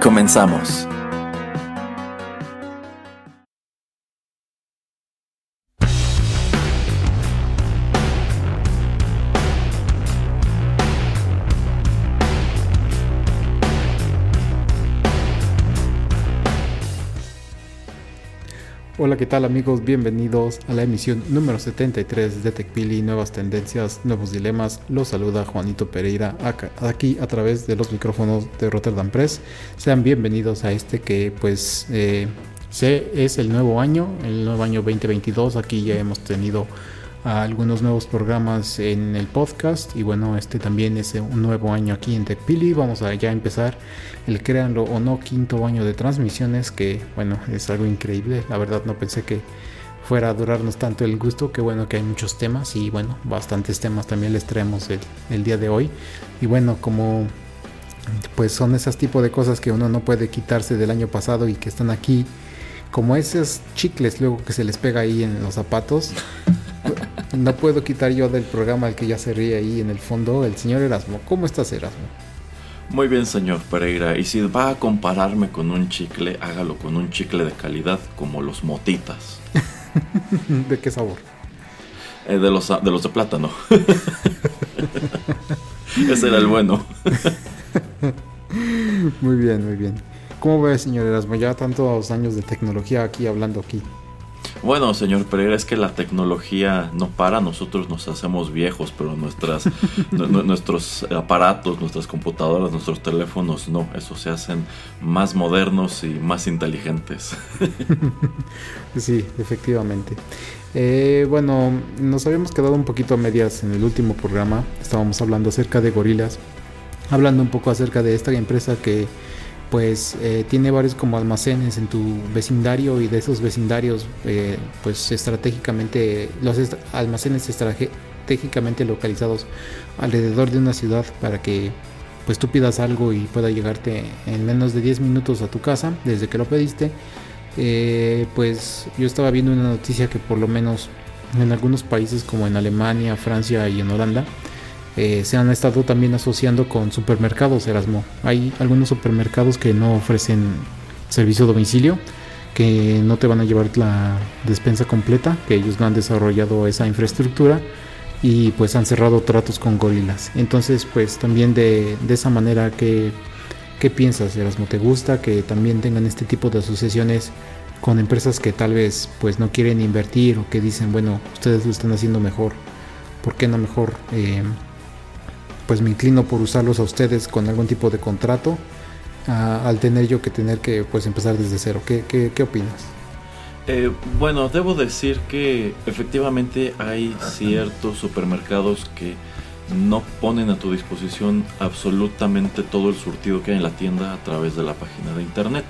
Comenzamos. ¿Qué tal amigos? Bienvenidos a la emisión número 73 de TechPili, nuevas tendencias, nuevos dilemas. Los saluda Juanito Pereira aquí a través de los micrófonos de Rotterdam Press. Sean bienvenidos a este que pues eh, es el nuevo año, el nuevo año 2022. Aquí ya hemos tenido algunos nuevos programas en el podcast y bueno, este también es un nuevo año aquí en TechPili. Vamos a ya empezar el créanlo o no quinto año de transmisiones que bueno, es algo increíble. La verdad no pensé que fuera a durarnos tanto el gusto, que bueno que hay muchos temas y bueno, bastantes temas también les traemos el, el día de hoy. Y bueno, como pues son esas tipo de cosas que uno no puede quitarse del año pasado y que están aquí como esos chicles luego que se les pega ahí en los zapatos no puedo quitar yo del programa el que ya se ríe ahí en el fondo, el señor Erasmo. ¿Cómo estás, Erasmo? Muy bien, señor Pereira. Y si va a compararme con un chicle, hágalo con un chicle de calidad como los motitas. ¿De qué sabor? Eh, de, los, de los de plátano. Ese era el bueno. muy bien, muy bien. ¿Cómo ve, señor Erasmo? Ya tantos años de tecnología aquí hablando aquí. Bueno, señor Pereira, es que la tecnología no para, nosotros nos hacemos viejos, pero nuestras, nuestros aparatos, nuestras computadoras, nuestros teléfonos no, eso se hacen más modernos y más inteligentes. Sí, efectivamente. Eh, bueno, nos habíamos quedado un poquito a medias en el último programa, estábamos hablando acerca de gorilas, hablando un poco acerca de esta empresa que pues eh, tiene varios como almacenes en tu vecindario y de esos vecindarios eh, pues estratégicamente los almacenes estratégicamente localizados alrededor de una ciudad para que pues tú pidas algo y pueda llegarte en menos de 10 minutos a tu casa desde que lo pediste. Eh, pues yo estaba viendo una noticia que por lo menos en algunos países como en Alemania, Francia y en Holanda eh, se han estado también asociando con supermercados Erasmo. Hay algunos supermercados que no ofrecen servicio a domicilio, que no te van a llevar la despensa completa, que ellos no han desarrollado esa infraestructura y pues han cerrado tratos con gorilas. Entonces pues también de, de esa manera que... ¿Qué piensas, Erasmo? ¿Te gusta que también tengan este tipo de asociaciones con empresas que tal vez pues no quieren invertir o que dicen, bueno, ustedes lo están haciendo mejor, ¿por qué no mejor eh, pues me inclino por usarlos a ustedes con algún tipo de contrato al tener yo que tener que pues empezar desde cero. ¿Qué, qué, opinas? Eh, bueno, debo decir que efectivamente hay ciertos supermercados que no ponen a tu disposición absolutamente todo el surtido que hay en la tienda a través de la página de internet.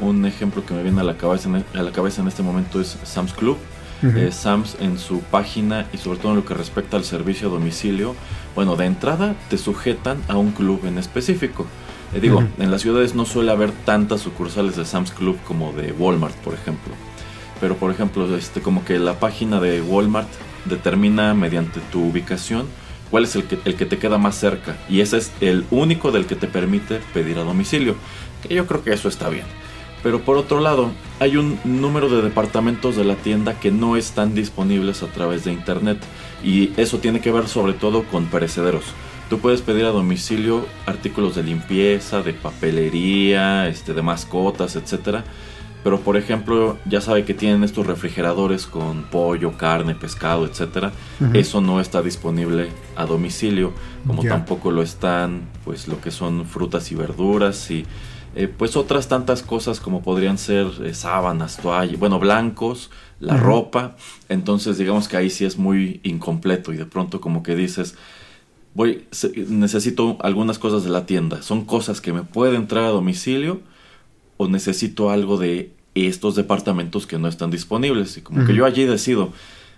Un ejemplo que me viene a la cabeza, a la cabeza en este momento es Sam's Club eh, Sams en su página y sobre todo en lo que respecta al servicio a domicilio, bueno, de entrada te sujetan a un club en específico. Eh, digo, en las ciudades no suele haber tantas sucursales de Sam's Club como de Walmart, por ejemplo. Pero por ejemplo, este, como que la página de Walmart determina mediante tu ubicación cuál es el que, el que te queda más cerca. Y ese es el único del que te permite pedir a domicilio. Que yo creo que eso está bien. Pero por otro lado, hay un número de departamentos de la tienda que no están disponibles a través de internet y eso tiene que ver sobre todo con perecederos. Tú puedes pedir a domicilio artículos de limpieza, de papelería, este, de mascotas, etc. Pero por ejemplo, ya sabe que tienen estos refrigeradores con pollo, carne, pescado, etc. Eso no está disponible a domicilio, como tampoco lo están pues lo que son frutas y verduras y eh, pues otras tantas cosas como podrían ser eh, sábanas, toallas, bueno, blancos, la ropa. Entonces digamos que ahí sí es muy incompleto y de pronto como que dices, voy, necesito algunas cosas de la tienda. Son cosas que me pueden traer a domicilio o necesito algo de estos departamentos que no están disponibles. Y como que yo allí decido,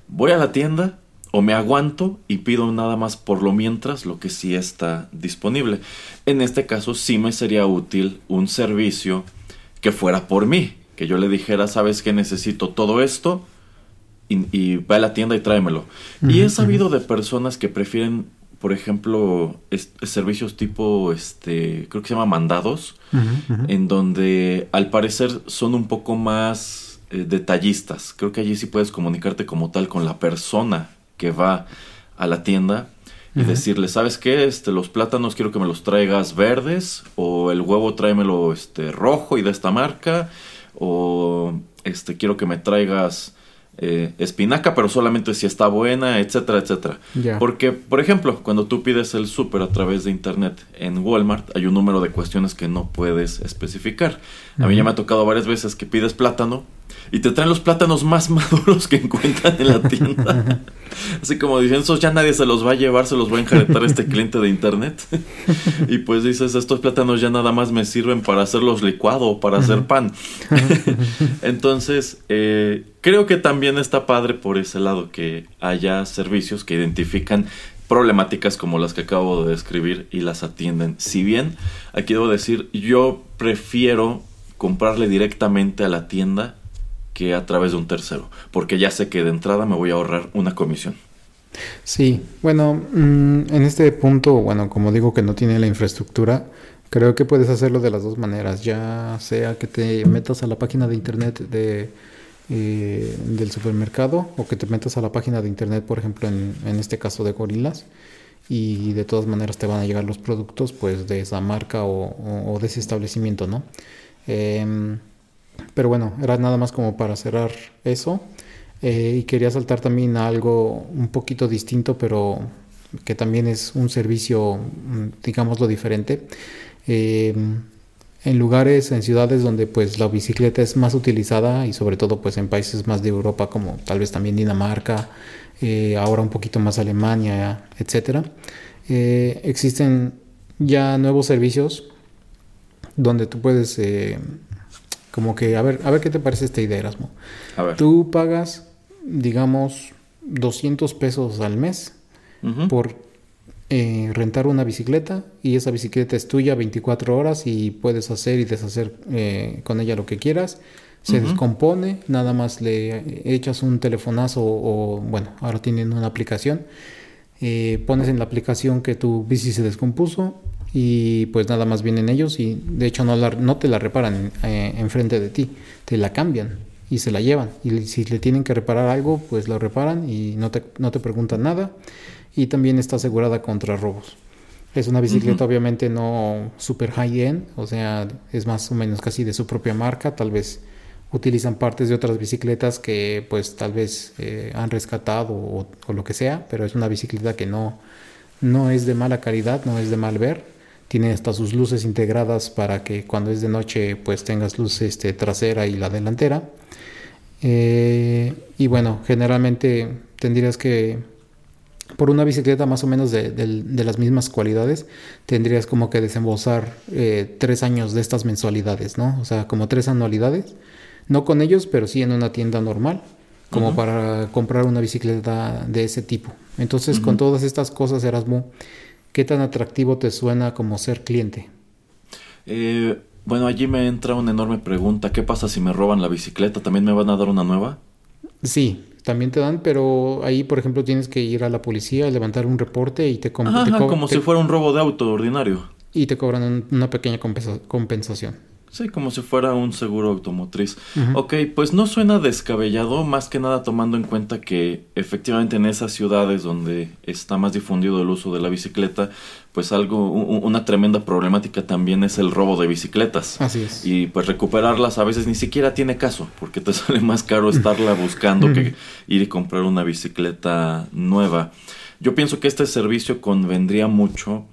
voy a la tienda o me aguanto y pido nada más por lo mientras lo que sí está disponible. En este caso sí me sería útil un servicio que fuera por mí, que yo le dijera, sabes que necesito todo esto y, y va a la tienda y tráemelo. y he sabido de personas que prefieren por ejemplo, servicios tipo, este, creo que se llama mandados, en donde al parecer son un poco más eh, detallistas. Creo que allí sí puedes comunicarte como tal con la persona que va a la tienda y decirle, ¿sabes qué? Este, los plátanos quiero que me los traigas verdes o el huevo tráemelo este, rojo y de esta marca o este, quiero que me traigas eh, espinaca, pero solamente si está buena, etcétera, etcétera. Porque, por ejemplo, cuando tú pides el súper a través de internet en Walmart, hay un número de cuestiones que no puedes especificar. A mí ya me ha tocado varias veces que pides plátano y te traen los plátanos más maduros que encuentran en la tienda. Así como dicen, esos ya nadie se los va a llevar, se los va a enjaretar este cliente de internet. y pues dices, estos plátanos ya nada más me sirven para hacerlos licuado o para hacer pan. Entonces, eh, creo que también está padre por ese lado que haya servicios que identifican problemáticas como las que acabo de describir y las atienden. Si bien, aquí debo decir, yo prefiero comprarle directamente a la tienda que a través de un tercero, porque ya sé que de entrada me voy a ahorrar una comisión. Sí, bueno, mm, en este punto, bueno, como digo que no tiene la infraestructura, creo que puedes hacerlo de las dos maneras, ya sea que te metas a la página de internet de, eh, del supermercado o que te metas a la página de internet, por ejemplo, en, en este caso de Gorilas, y de todas maneras te van a llegar los productos pues de esa marca o, de ese establecimiento, ¿no? Eh, pero bueno, era nada más como para cerrar eso. Eh, y quería saltar también algo un poquito distinto, pero que también es un servicio, mm, digámoslo, diferente. Eh, en lugares, en ciudades donde pues la bicicleta es más utilizada y sobre todo pues en países más de Europa como tal vez también Dinamarca, eh, ahora un poquito más Alemania, etcétera, existen ya nuevos servicios donde tú puedes como que, a ver, a ver qué te parece esta idea, Erasmo. A ver. Tú pagas, digamos, 200 pesos al mes por eh, rentar una bicicleta y esa bicicleta es tuya 24 horas y puedes hacer y deshacer eh, con ella lo que quieras. Se descompone, nada más le echas un telefonazo o, bueno, ahora tienen una aplicación. Eh, pones en la aplicación que tu bici se descompuso y pues nada más vienen ellos y de hecho no, la, no te la reparan eh, enfrente de ti, te la cambian y se la llevan. Y si le tienen que reparar algo pues lo reparan y no te, no te preguntan nada. Y también está asegurada contra robos. Es una bicicleta obviamente no super high end, o sea, es más o menos casi de su propia marca, tal vez utilizan partes de otras bicicletas que pues tal vez eh, han rescatado o, o, lo que sea, pero es una bicicleta que no, no es de mala calidad, no es de mal ver tiene hasta sus luces integradas para que cuando es de noche pues tengas luz este, trasera y la delantera. Eh, y bueno, generalmente tendrías que, por una bicicleta más o menos de, las mismas cualidades, tendrías como que desembolsar eh, tres años de estas mensualidades, ¿no? O sea, como tres anualidades. No con ellos, pero sí en una tienda normal, como para comprar una bicicleta de ese tipo. Entonces, con todas estas cosas, Erasmo, ¿Qué tan atractivo te suena como ser cliente? Eh, bueno, allí me entra una enorme pregunta. ¿Qué pasa si me roban la bicicleta? ¿También me van a dar una nueva? Sí, también te dan, pero ahí, por ejemplo, tienes que ir a la policía, levantar un reporte y te, cobran. como si fuera un robo de auto ordinario. Y te cobran una pequeña compensación. Sí, como si fuera un seguro automotriz. Ok, pues no suena descabellado, más que nada tomando en cuenta que efectivamente en esas ciudades donde está más difundido el uso de la bicicleta, pues algo, una tremenda problemática también es el robo de bicicletas. Así es. Y pues recuperarlas a veces ni siquiera tiene caso, porque te sale más caro estarla buscando que ir y comprar una bicicleta nueva. Yo pienso que este servicio convendría mucho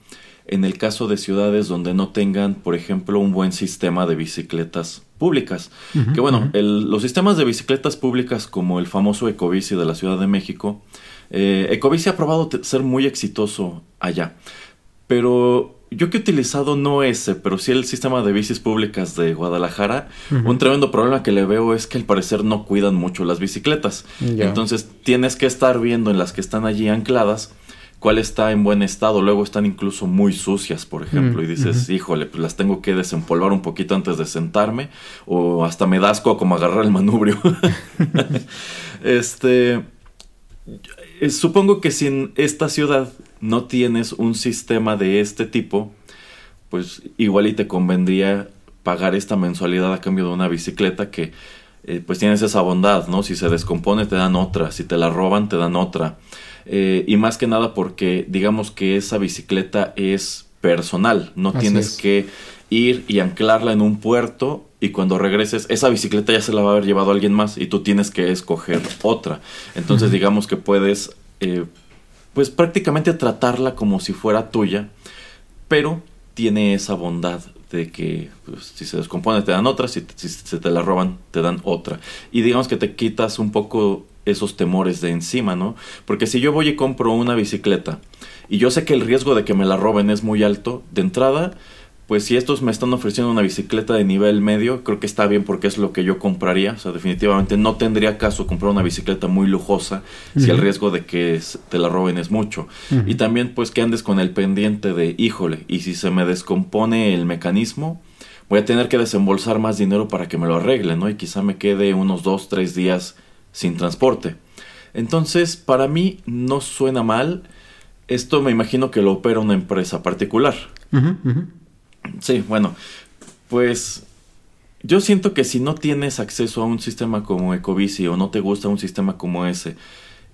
en el caso de ciudades donde no tengan, por ejemplo, un buen sistema de bicicletas públicas. que bueno, los sistemas de bicicletas públicas como el famoso Ecobici de la Ciudad de México, eh, Ecobici ha probado ser muy exitoso allá. Pero yo que he utilizado no ese, pero sí el sistema de bicis públicas de Guadalajara, un tremendo problema que le veo es que al parecer no cuidan mucho las bicicletas. Entonces tienes que estar viendo en las que están allí ancladas cuál está en buen estado. Luego están incluso muy sucias, por ejemplo, y dices, híjole, pues las tengo que desempolvar un poquito antes de sentarme, o hasta me dasco como agarrar el manubrio. este. Eh, supongo que si en esta ciudad no tienes un sistema de este tipo, pues igual y te convendría pagar esta mensualidad a cambio de una bicicleta que eh, pues tienes esa bondad, ¿no? Si se descompone te dan otra, si te la roban te dan otra. Eh, y más que nada porque digamos que esa bicicleta es personal, no tienes que ir y anclarla en un puerto y cuando regreses esa bicicleta ya se la va a haber llevado alguien más y tú tienes que escoger otra. Entonces digamos que puedes eh, pues prácticamente tratarla como si fuera tuya, pero tiene esa bondad de que pues, si se descompone te dan otra, si, si, se te la roban te dan otra. Y digamos que te quitas un poco esos temores de encima, ¿no? Porque si yo voy y compro una bicicleta y yo sé que el riesgo de que me la roben es muy alto, de entrada pues si estos me están ofreciendo una bicicleta de nivel medio, creo que está bien porque es lo que yo compraría. O sea, definitivamente no tendría caso comprar una bicicleta muy lujosa si el riesgo de que te la roben es mucho. Y también pues que andes con el pendiente de, híjole, y si se me descompone el mecanismo, voy a tener que desembolsar más dinero para que me lo arreglen, ¿no? Y quizá me quede unos dos, tres días sin transporte. Entonces, para mí no suena mal. Esto me imagino que lo opera una empresa particular. Sí, bueno, pues yo siento que si no tienes acceso a un sistema como Ecobici o no te gusta un sistema como ese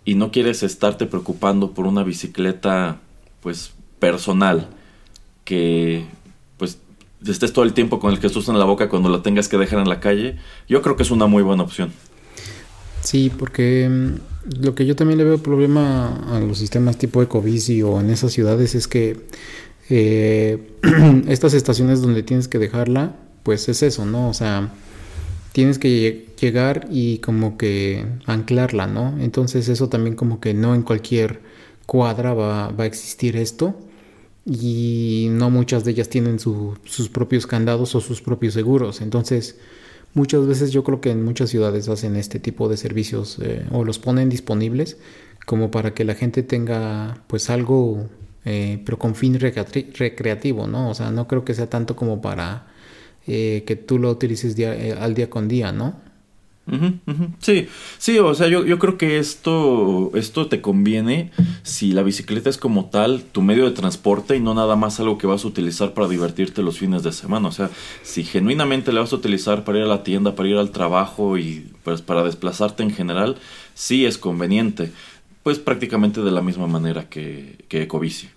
y no quieres estarte preocupando por una bicicleta pues personal que pues estés todo el tiempo con el que en la boca cuando la tengas que dejar en la calle, yo creo que es una muy buena opción. Sí, porque mm, lo que yo también le veo problema a los sistemas tipo Ecobici o en esas ciudades es que eh, estas estaciones donde tienes que dejarla, pues es eso, ¿no? O sea, tienes que llegar y como que anclarla, ¿no? Entonces eso también como que no en cualquier cuadra va, a existir esto y no muchas de ellas tienen sus propios candados o sus propios seguros. Entonces, muchas veces yo creo que en muchas ciudades hacen este tipo de servicios eh, o los ponen disponibles como para que la gente tenga pues algo eh, pero con fin recreativo, ¿no? O sea, no creo que sea tanto como para eh, que tú lo utilices eh, al día con día, ¿no? Sí, sí, o sea, yo, yo, creo que esto, esto te conviene si la bicicleta es como tal tu medio de transporte y no nada más algo que vas a utilizar para divertirte los fines de semana. O sea, si genuinamente le vas a utilizar para ir a la tienda, para ir al trabajo y pues para desplazarte en general, sí es conveniente pues prácticamente de la misma manera que, que Ecobici.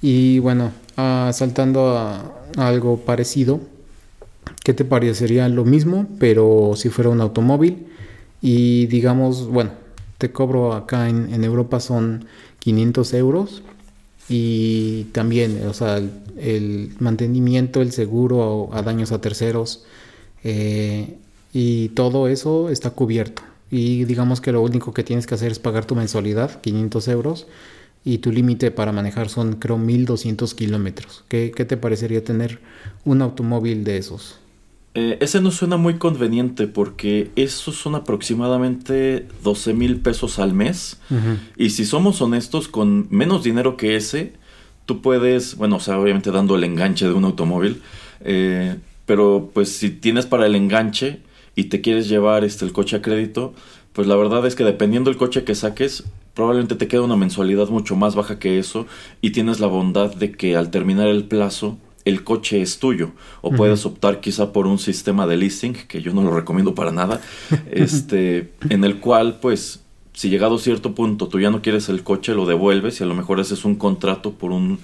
Y bueno, ah, saltando a, algo parecido, ¿qué te parecería lo mismo, pero si fuera un automóvil? Y digamos, bueno, te cobro acá en, Europa son 500 euros y también, o sea, el, mantenimiento, el seguro a, daños a terceros eh, y todo eso está cubierto y digamos que lo único que tienes que hacer es pagar tu mensualidad, 500 euros, y tu límite para manejar son creo 1200 kilómetros. ¿Qué, te parecería tener un automóvil de esos? Eh, ese no suena muy conveniente porque esos son aproximadamente 12 mil pesos al mes. Y si somos honestos, con menos dinero que ese, tú puedes, bueno, o sea, obviamente dando el enganche de un automóvil, eh, pero pues si tienes para el enganche, y te quieres llevar este, el coche a crédito, pues la verdad es que dependiendo del coche que saques, probablemente te queda una mensualidad mucho más baja que eso y tienes la bondad de que al terminar el plazo el coche es tuyo o puedes optar quizá por un sistema de leasing que yo no lo recomiendo para nada este en el cual pues si llegado a cierto punto tú ya no quieres el coche lo devuelves y a lo mejor haces un contrato por un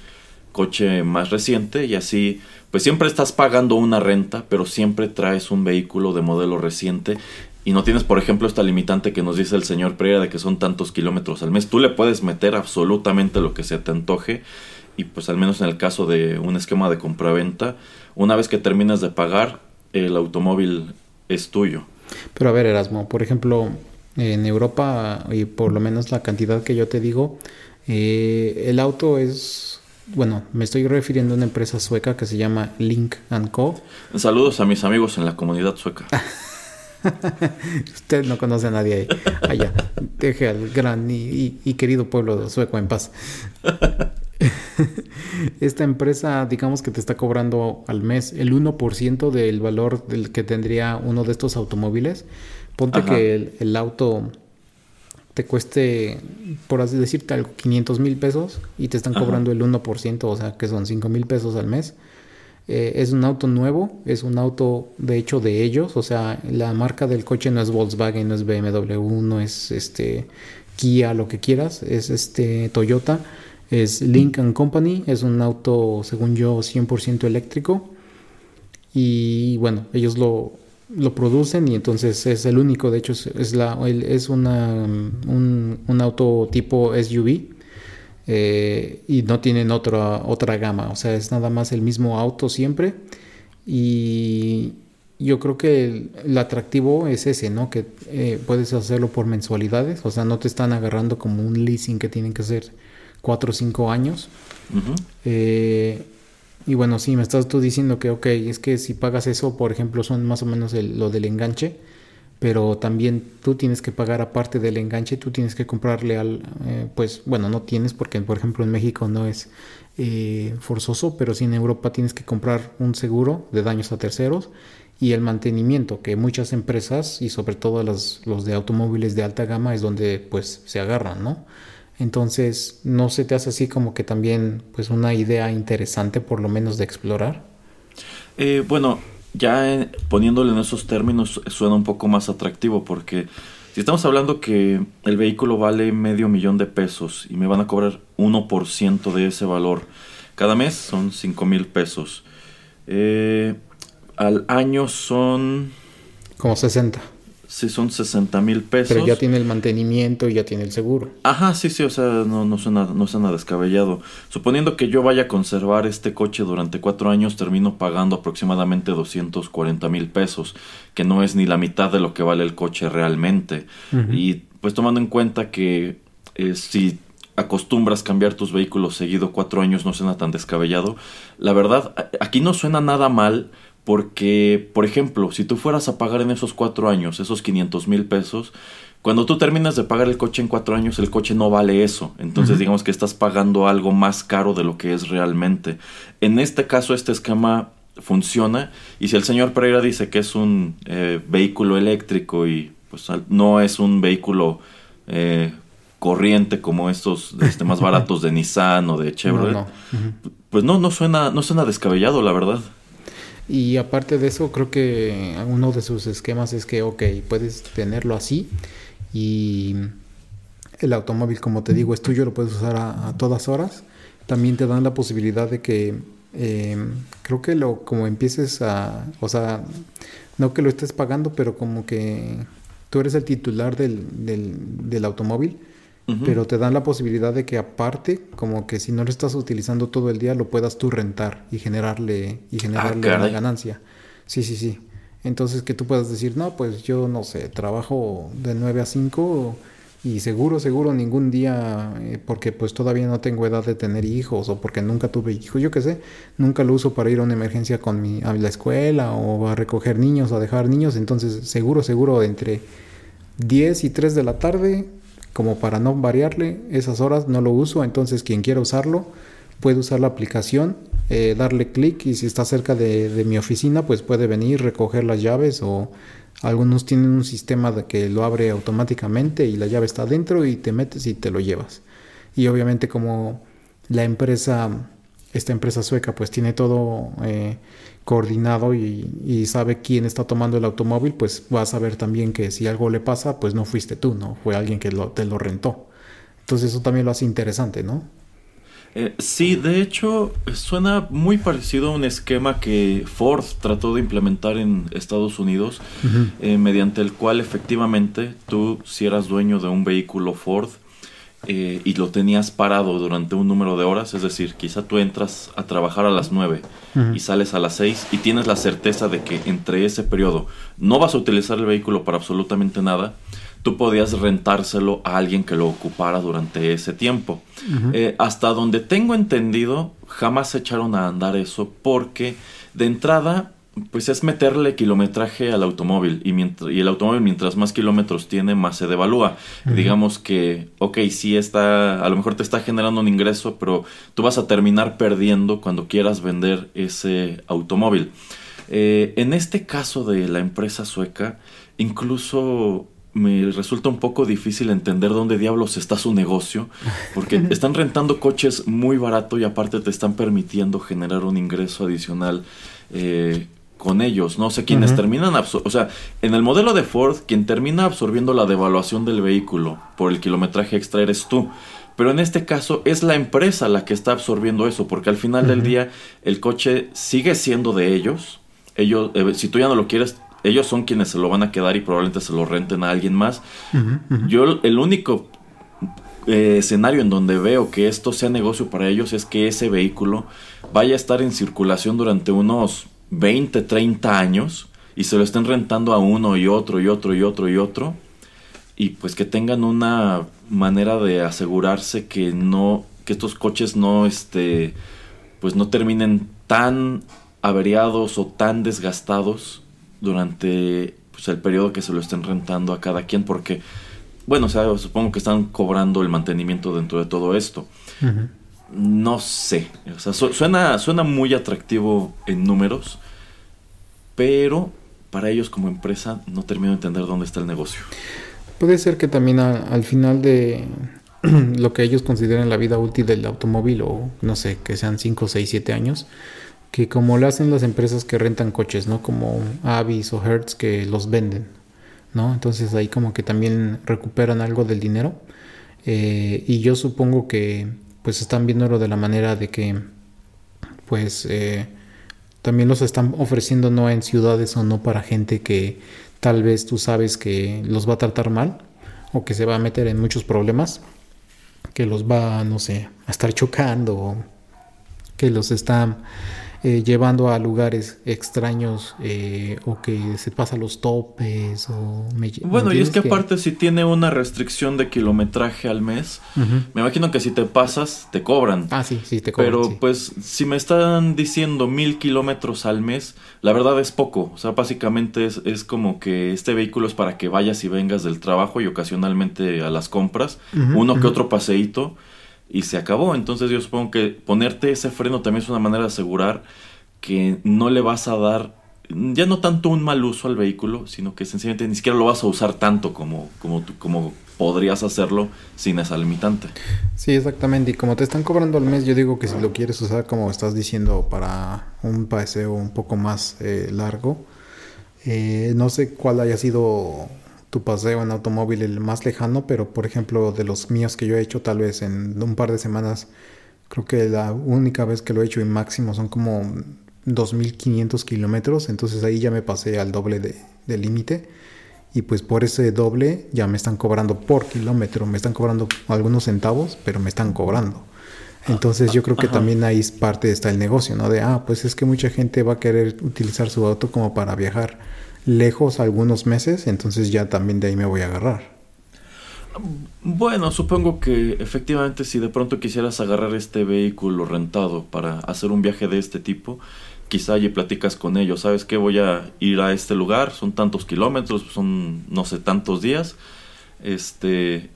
coche más reciente y así pues siempre estás pagando una renta, pero siempre traes un vehículo de modelo reciente y no tienes, por ejemplo, esta limitante que nos dice el señor Pereira de que son tantos kilómetros al mes. Tú le puedes meter absolutamente lo que se te antoje y pues al menos en el caso de un esquema de compraventa, una vez que terminas de pagar, el automóvil es tuyo. Pero a ver, Erasmo, por ejemplo, en Europa, y por lo menos la cantidad que yo te digo, Eh, el auto es, bueno, me estoy refiriendo a una empresa sueca que se llama Link Co. Saludos a mis amigos en la comunidad sueca. Usted no conoce a nadie ahí. Allá. Deje al gran y, y querido pueblo sueco en paz. Esta empresa, digamos que te está cobrando al mes el 1% del valor del que tendría uno de estos automóviles. Ponte que el, auto te cueste, por así decirte, algo, 500 mil pesos y te están cobrando el 1%, o sea que son 5 mil pesos al mes. Eh, es un auto nuevo, es un auto de hecho de ellos, o sea, la marca del coche no es Volkswagen, no es BMW, no es este Kia, lo que quieras, es este Toyota. Es Lincoln Company, es un auto, según yo, 100% eléctrico. Y bueno, ellos lo, lo, producen y entonces es el único, de hecho, es, la, es una, un, un auto tipo SUV. Eh, y no tienen otra, otra gama, o sea, es nada más el mismo auto siempre. Y yo creo que el, atractivo es ese, ¿no? Que eh, puedes hacerlo por mensualidades, o sea, no te están agarrando como un leasing que tienen que ser 4 o 5 años. Eh, y bueno, sí, me estás tú diciendo que, ok, es que si pagas eso, por ejemplo, son más o menos lo del enganche, pero también tú tienes que pagar aparte del enganche, tú tienes que comprarle al, eh, pues bueno, no tienes porque, por ejemplo, en México no es eh, forzoso, pero sí en Europa tienes que comprar un seguro de daños a terceros y el mantenimiento, que muchas empresas y sobre todo los, los de automóviles de alta gama es donde pues se agarran, ¿no? Entonces, ¿no se te hace así como que también pues una idea interesante por lo menos de explorar? Eh, bueno, ya poniéndole en esos términos suena un poco más atractivo porque si estamos hablando que el vehículo vale medio millón de pesos y me van a cobrar 1% de ese valor cada mes son 5 mil pesos. Eh, al año son... Como 60 sí son 60 mil pesos. Pero ya tiene el mantenimiento y ya tiene el seguro. Ajá, sí, sí, o sea, no, no, suena, no suena descabellado. Suponiendo que yo vaya a conservar este coche durante cuatro años, termino pagando aproximadamente 240 mil pesos, que no es ni la mitad de lo que vale el coche realmente. Y pues tomando en cuenta que eh, si acostumbras cambiar tus vehículos seguido cuatro años no suena tan descabellado, la verdad, aquí no suena nada mal porque, por ejemplo, si tú fueras a pagar en esos cuatro años esos 500 mil pesos, cuando tú terminas de pagar el coche en cuatro años, el coche no vale eso. Entonces, digamos que estás pagando algo más caro de lo que es realmente. En este caso, este esquema funciona. Y si el señor Pereira dice que es un eh, vehículo eléctrico y pues no es un vehículo eh, corriente como estos este, más baratos de Nissan o de Chevrolet, pues no, no suena, no suena descabellado, la verdad. Y aparte de eso, creo que uno de sus esquemas es que, ok, puedes tenerlo así y el automóvil, como te digo, es tuyo, lo puedes usar a, todas horas. También te dan la posibilidad de que, em, creo que lo, como empieces a, o sea, no que lo estés pagando, pero como que tú eres el titular del, del, del automóvil pero te dan la posibilidad de que aparte, como que si no lo estás utilizando todo el día, lo puedas tú rentar y generarle, y generarle ah, una ganancia. Sí, sí, sí. Entonces que tú puedas decir, no, pues yo no sé, trabajo de 9 a 5 y seguro, seguro ningún día, eh, porque pues todavía no tengo edad de tener hijos o porque nunca tuve hijos, yo qué sé, nunca lo uso para ir a una emergencia con mi, a la escuela o a recoger niños, a dejar niños, entonces seguro, seguro entre 10 y 3 de la tarde como para no variarle esas horas no lo uso, entonces quien quiera usarlo puede usar la aplicación, eh, darle clic y si está cerca de, mi oficina pues puede venir, recoger las llaves o algunos tienen un sistema que lo abre automáticamente y la llave está adentro y te metes y te lo llevas. Y obviamente como la empresa, esta empresa sueca pues tiene todo eh, coordinado y, sabe quién está tomando el automóvil, pues va a saber también que si algo le pasa, pues no fuiste tú, ¿no? Fue alguien que te lo rentó. Entonces eso también lo hace interesante, ¿no? Eh, sí, de hecho suena muy parecido a un esquema que Ford trató de implementar en Estados Unidos, eh, mediante el cual efectivamente tú si eras dueño de un vehículo Ford, eh, y lo tenías parado durante un número de horas, es decir, quizá tú entras a trabajar a las 9 y sales a las 6 y tienes la certeza de que entre ese periodo no vas a utilizar el vehículo para absolutamente nada, tú podías rentárselo a alguien que lo ocupara durante ese tiempo. Eh, hasta donde tengo entendido, jamás echaron a andar eso porque de entrada pues es meterle kilometraje al automóvil y, y el automóvil mientras más kilómetros tiene más se devalúa. Digamos que, ok, sí está, a lo mejor te está generando un ingreso, pero tú vas a terminar perdiendo cuando quieras vender ese automóvil. Eh, en este caso de la empresa sueca, incluso me resulta un poco difícil entender dónde diablos está su negocio, porque están rentando coches muy barato y aparte te están permitiendo generar un ingreso adicional eh, con ellos, ¿no? sé quienes terminan, o sea, en el modelo de Ford, quien termina absorbiendo la devaluación del vehículo por el kilometraje extra eres tú. Pero en este caso es la empresa la que está absorbiendo eso, porque al final del día el coche sigue siendo de ellos. Ellos, eh, si tú ya no lo quieres, ellos son quienes se lo van a quedar y probablemente se lo renten a alguien más. Yo el único eh, escenario en donde veo que esto sea negocio para ellos es que ese vehículo vaya a estar en circulación durante unos 20, 30 años y se lo estén rentando a uno y otro y otro y otro y otro y pues que tengan una manera de asegurarse que no que estos coches no este pues no terminen tan averiados o tan desgastados durante pues, el periodo que se lo estén rentando a cada quien porque bueno, o sea, supongo que están cobrando el mantenimiento dentro de todo esto. No sé, o sea, suena, suena muy atractivo en números, pero para ellos como empresa no termino de entender dónde está el negocio. Puede ser que también al final de lo que ellos consideran la vida útil del automóvil, o no sé, que sean 5, 6, 7 años, que como lo hacen las empresas que rentan coches, ¿no? Como Avis o Hertz que los venden, ¿no? Entonces ahí como que también recuperan algo del dinero. Eh, y yo supongo que pues están viéndolo de la manera de que pues eh, también los están ofreciendo no en ciudades o no para gente que tal vez tú sabes que los va a tratar mal o que se va a meter en muchos problemas, que los va, no sé, a estar chocando, que los está eh, llevando a lugares extraños eh, o que se pasa los topes o bueno y es que, aparte si tiene una restricción de kilometraje al mes me imagino que si te pasas te cobran. Ah sí sí te cobran pero pues si me están diciendo mil kilómetros al mes la verdad es poco. O sea básicamente es, es, como que este vehículo es para que vayas y vengas del trabajo y ocasionalmente a las compras uno que otro paseíto y se acabó. Entonces yo supongo que ponerte ese freno también es una manera de asegurar que no le vas a dar ya no tanto un mal uso al vehículo, sino que sencillamente ni siquiera lo vas a usar tanto como, como, como podrías hacerlo sin esa limitante. Sí, exactamente. Y como te están cobrando al mes, yo digo que si lo quieres usar como estás diciendo para un paseo un poco más eh, largo, eh, no sé cuál haya sido tu paseo en automóvil el más lejano, pero por ejemplo de los míos que yo he hecho tal vez en un par de semanas, creo que la única vez que lo he hecho y máximo son como 2.500 kilómetros, entonces ahí ya me pasé al doble de, límite y pues por ese doble ya me están cobrando por kilómetro, me están cobrando algunos centavos, pero me están cobrando. Entonces yo creo que también ahí es parte está el negocio, ¿no? De, ah, pues es que mucha gente va a querer utilizar su auto como para viajar lejos algunos meses, entonces ya también de ahí me voy a agarrar. Bueno, supongo que efectivamente si de pronto quisieras agarrar este vehículo rentado para hacer un viaje de este tipo, quizá allí platicas con ellos, ¿sabes qué? Voy a ir a este lugar, son tantos kilómetros, son no sé tantos días, este,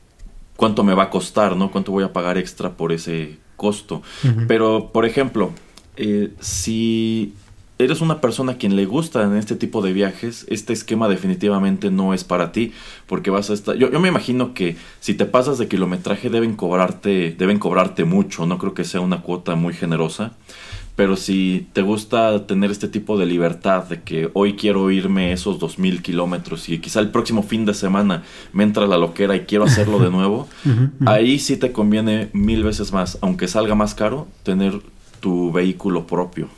¿cuánto me va a costar, no? ¿Cuánto voy a pagar extra por ese costo? Pero, por ejemplo, eh, si eres una persona a quien le gusta en este tipo de viajes, este esquema definitivamente no es para ti, porque vas a estar... Yo, me imagino que si te pasas de kilometraje deben cobrarte, deben cobrarte mucho, no creo que sea una cuota muy generosa, pero si te gusta tener este tipo de libertad, de que hoy quiero irme esos dos mil kilómetros y quizá el próximo fin de semana me entra la loquera y quiero hacerlo de nuevo, ahí sí te conviene mil veces más, aunque salga más caro, tener tu vehículo propio.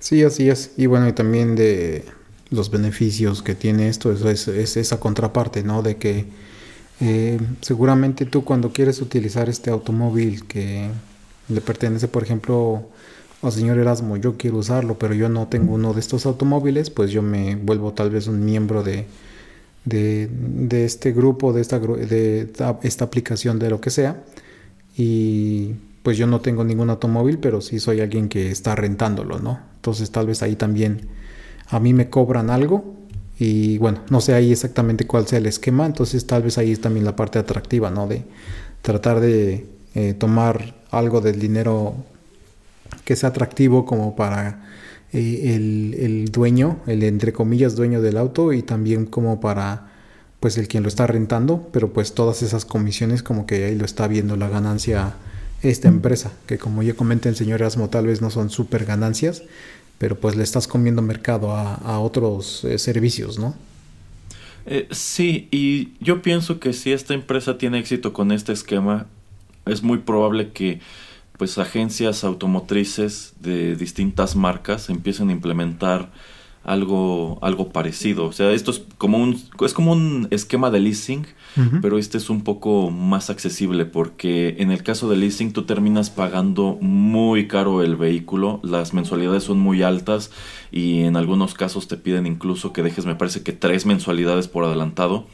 Sí, así es. Y bueno, y también de los beneficios que tiene esto, eso es, esa contraparte, ¿no? De que eh, seguramente tú cuando quieres utilizar este automóvil que le pertenece, por ejemplo, al señor Erasmo, yo quiero usarlo, pero yo no tengo uno de estos automóviles, pues yo me vuelvo tal vez un miembro de, de, de este grupo, de esta, de esta aplicación, de lo que sea. Y pues yo no tengo ningún automóvil, pero sí soy alguien que está rentándolo, ¿no? Entonces tal vez ahí también a mí me cobran algo y bueno, no sé ahí exactamente cuál sea el esquema, entonces tal vez ahí es también la parte atractiva, ¿no? De tratar de eh, tomar algo del dinero que sea atractivo como para eh, el, el, dueño, el entre comillas dueño del auto y también como para pues el quien lo está rentando, pero pues todas esas comisiones como que ahí lo está viendo la ganancia esta empresa, que como ya comenté el señor Erasmo tal vez no son súper ganancias, pero pues le estás comiendo mercado a, otros eh, servicios, ¿no? Eh, sí, y yo pienso que si esta empresa tiene éxito con este esquema, es muy probable que pues agencias automotrices de distintas marcas empiecen a implementar algo, algo parecido. O sea, esto es como un, es como un esquema de leasing, pero este es un poco más accesible porque en el caso de leasing tú terminas pagando muy caro el vehículo, las mensualidades son muy altas y en algunos casos te piden incluso que dejes, me parece que tres mensualidades por adelantado.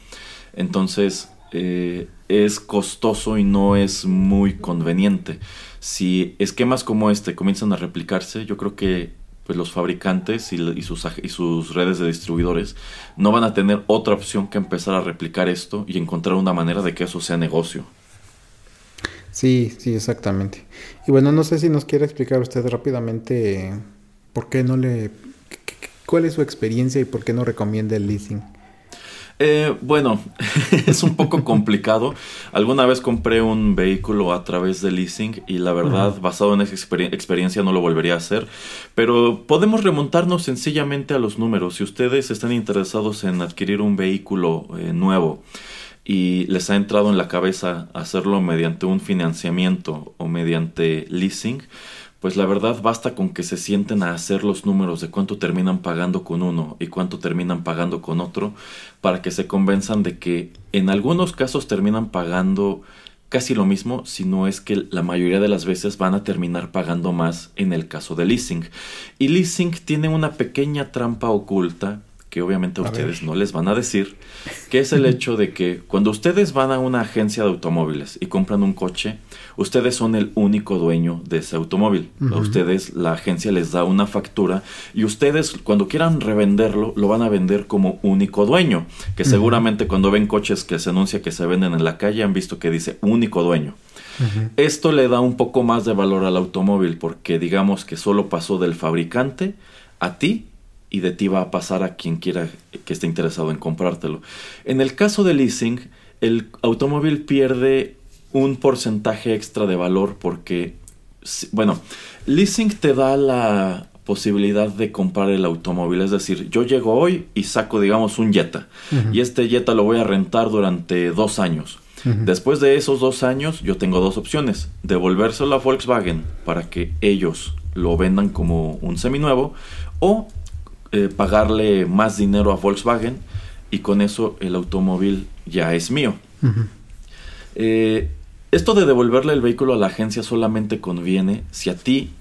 Entonces, eh, es costoso y no es muy conveniente. Si esquemas como este comienzan a replicarse, yo creo que pues los fabricantes y, sus, y sus redes de distribuidores no van a tener otra opción que empezar a replicar esto y encontrar una manera de que eso sea negocio. Sí, sí, exactamente. Y bueno, no sé si nos quiere explicar usted rápidamente por qué no le... cuál es su experiencia y por qué no recomienda el leasing. Eh, bueno, es un poco complicado. Alguna vez compré un vehículo a través de leasing y la verdad, basado en esa experiencia, no lo volvería a hacer. Pero podemos remontarnos sencillamente a los números. Si ustedes están interesados en adquirir un vehículo eh, nuevo y les ha entrado en la cabeza hacerlo mediante un financiamiento o mediante leasing, pues la verdad basta con que se sienten a hacer los números de cuánto terminan pagando con uno y cuánto terminan pagando con otro para que se convenzan de que en algunos casos terminan pagando casi lo mismo, si no es que la mayoría de las veces van a terminar pagando más en el caso de leasing. Y leasing tiene una pequeña trampa oculta que obviamente a, ustedes no les van a decir, que es el hecho de que cuando ustedes van a una agencia de automóviles y compran un coche, ustedes son el único dueño de ese automóvil. A ustedes la agencia les da una factura y ustedes cuando quieran revenderlo lo van a vender como único dueño, que seguramente cuando ven coches que se anuncia que se venden en la calle han visto que dice único dueño. Esto le da un poco más de valor al automóvil porque digamos que solo pasó del fabricante a ti y de ti va a pasar a quien quiera que esté interesado en comprártelo. En el caso de leasing, el automóvil pierde un porcentaje extra de valor porque, bueno, leasing te da la posibilidad de comprar el automóvil. Es decir, yo llego hoy y saco, digamos, un Jetta. Y este Jetta lo voy a rentar durante dos años. Después de esos dos años, yo tengo dos opciones. Devolvérselo a Volkswagen para que ellos lo vendan como un seminuevo o eh, pagarle más dinero a Volkswagen y con eso el automóvil ya es mío. Eh, esto de devolverle el vehículo a la agencia solamente conviene si a ti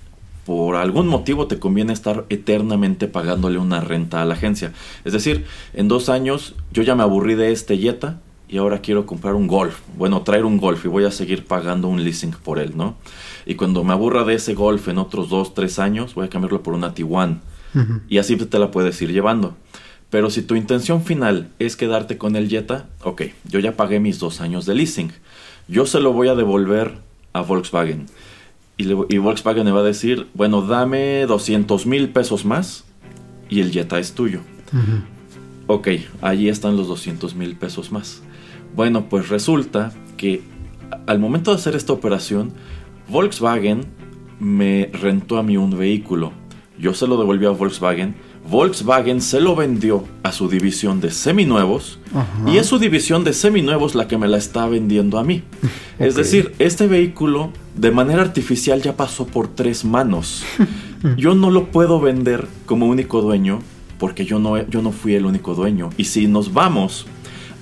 por algún motivo te conviene estar eternamente pagándole una renta a la agencia. Es decir, en dos años yo ya me aburrí de este Jetta y ahora quiero comprar un Golf. Bueno, traer un Golf y voy a seguir pagando un leasing por él, ¿no? Y cuando me aburra de ese Golf en otros dos, tres años, voy a cambiarlo por una Y así te la puedes ir llevando. Pero si tu intención final es quedarte con el Jetta, ok, yo ya pagué mis dos años de leasing. Yo se lo voy a devolver a Volkswagen. Y, Volkswagen me va a decir, bueno, dame 200 mil pesos más y el Jetta es tuyo. Ok, allí están los 200 mil pesos más. Bueno, pues resulta que al momento de hacer esta operación, Volkswagen me rentó a mí un vehículo yo se lo devolví a Volkswagen. Volkswagen se lo vendió a su división de seminuevos y es su división de seminuevos la que me la está vendiendo a mí. Es decir, este vehículo de manera artificial ya pasó por tres manos. Yo no lo puedo vender como único dueño porque yo no, yo no fui el único dueño. Y si nos vamos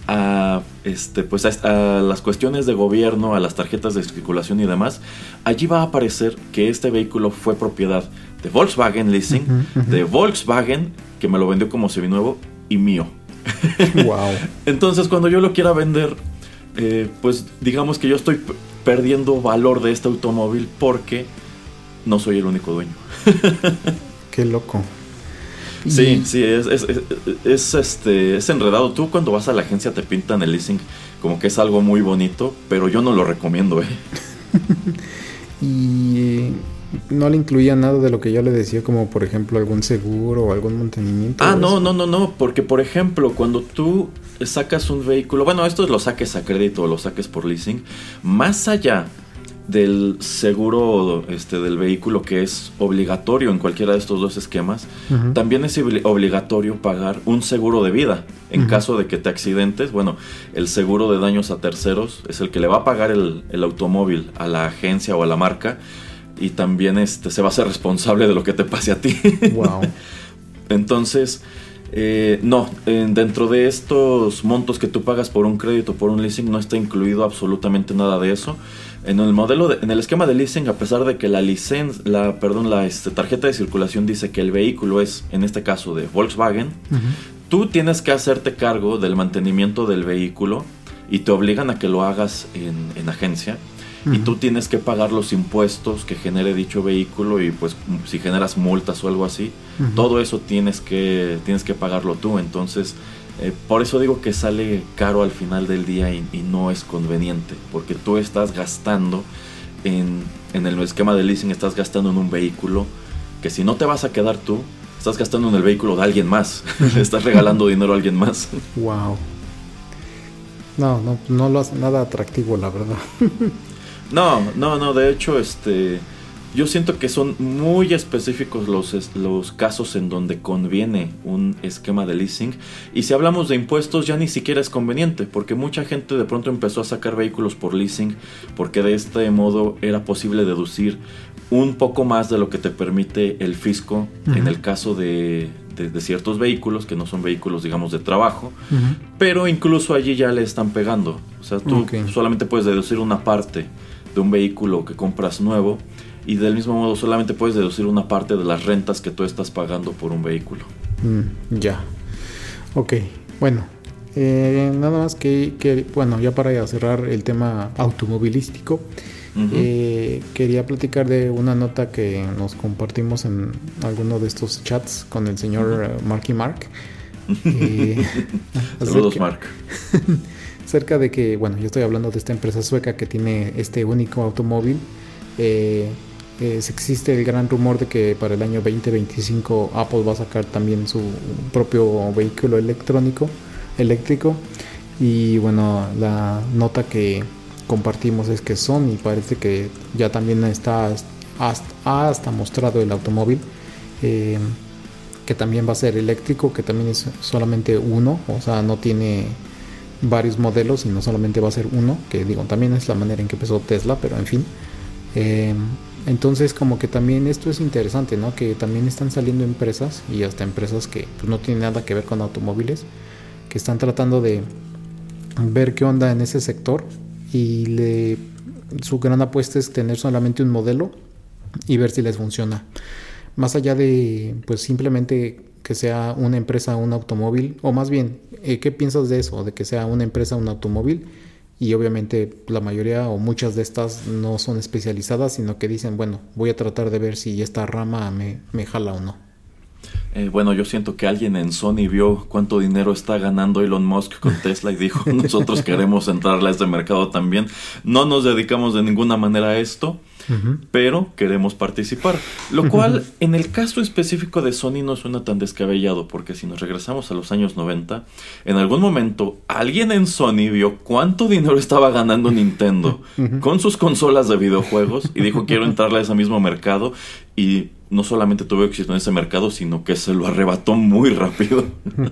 a, este, pues a, las cuestiones de gobierno, a las tarjetas de circulación y demás, allí va a aparecer que este vehículo fue propiedad de Volkswagen Leasing, de Volkswagen, que me lo vendió como seminuevo, y mío. wow. Entonces, cuando yo lo quiera vender, eh, pues digamos que yo estoy perdiendo valor de este automóvil porque no soy el único dueño. Qué loco. Sí, sí, es, es, este, es enredado. Tú cuando vas a la agencia te pintan el leasing como que es algo muy bonito, pero yo no lo recomiendo, ¿eh? y no le incluía nada de lo que yo le decía, como por ejemplo algún seguro o algún mantenimiento. Ah, no, no, no, no, porque por ejemplo, cuando tú sacas un vehículo, bueno, esto lo saques a crédito o lo saques por leasing, más allá del seguro este, del vehículo que es obligatorio en cualquiera de estos dos esquemas, también es obligatorio pagar un seguro de vida. En caso de que te accidentes, bueno, el seguro de daños a terceros es el que le va a pagar el, el automóvil a la agencia o a la marca y también este, se va a ser responsable de lo que te pase a ti. Wow. Entonces, eh, no, dentro de estos montos que tú pagas por un crédito, por un leasing, no está incluido absolutamente nada de eso. En el modelo, en el esquema de leasing, a pesar de que la licencia, la, perdón, la este, tarjeta de circulación dice que el vehículo es, en este caso, de Volkswagen, tú tienes que hacerte cargo del mantenimiento del vehículo y te obligan a que lo hagas en agencia y tú tienes que pagar los impuestos que genere dicho vehículo y pues si generas multas o algo así, todo eso tienes que, tienes que pagarlo tú. Entonces, eh, por eso digo que sale caro al final del día y, no es conveniente, porque tú estás gastando en, en el esquema de leasing, estás gastando en un vehículo que si no te vas a quedar tú, estás gastando en el vehículo de alguien más, estás regalando dinero a alguien más. Wow. No, no, no lo hace nada atractivo, la verdad. No, no, no, de hecho, este, yo siento que son muy específicos los, los casos en donde conviene un esquema de leasing. Y si hablamos de impuestos, ya ni siquiera es conveniente, porque mucha gente de pronto empezó a sacar vehículos por leasing, porque de este modo era posible deducir un poco más de lo que te permite el fisco en el caso de, de, ciertos vehículos, que no son vehículos, digamos, de trabajo, pero incluso allí ya le están pegando. O sea, tú solamente puedes deducir una parte de un vehículo que compras nuevo y del mismo modo solamente puedes deducir una parte de las rentas que tú estás pagando por un vehículo. Mm, ya. Ok, bueno. Eh, nada más que, bueno, ya para cerrar el tema automovilístico, eh, quería platicar de una nota que nos compartimos en alguno de estos chats con el señor Marky Mark. Saludos, Mark. cerca de que, bueno, yo estoy hablando de esta empresa sueca que tiene este único automóvil. Eh, existe el gran rumor de que para el año 2025 Apple va a sacar también su propio vehículo electrónico, eléctrico. Y bueno, la nota que compartimos es que Sony parece que ya también está hasta, mostrado el automóvil. Eh, que también va a ser eléctrico, que también es solamente uno, o sea, no tiene varios modelos y no solamente va a ser uno, que digo, también es la manera en que empezó Tesla, pero en fin. Em, entonces como que también esto es interesante, ¿no? Que también están saliendo empresas y hasta empresas que pues, no tienen nada que ver con automóviles, que están tratando de ver qué onda en ese sector y su gran apuesta es tener solamente un modelo y ver si les funciona. Más allá de pues simplemente que sea una empresa un automóvil, o más bien, eh, ¿qué piensas de eso? De que sea una empresa un automóvil y obviamente la mayoría o muchas de estas no son especializadas, sino que dicen, bueno, voy a tratar de ver si esta rama me, me jala o no. Eh, bueno, yo siento que alguien en Sony vio cuánto dinero está ganando Elon Musk con Tesla y dijo, nosotros queremos entrarle a este mercado también. No nos dedicamos de ninguna manera a esto pero queremos participar. Lo cual, en el caso específico de Sony, no suena tan descabellado, porque si nos regresamos a los años 90, en algún momento alguien en Sony vio cuánto dinero estaba ganando Nintendo con sus consolas de videojuegos y dijo, quiero entrarle a ese mismo mercado. Y no solamente tuvo éxito en ese mercado, sino que se lo arrebató muy rápido.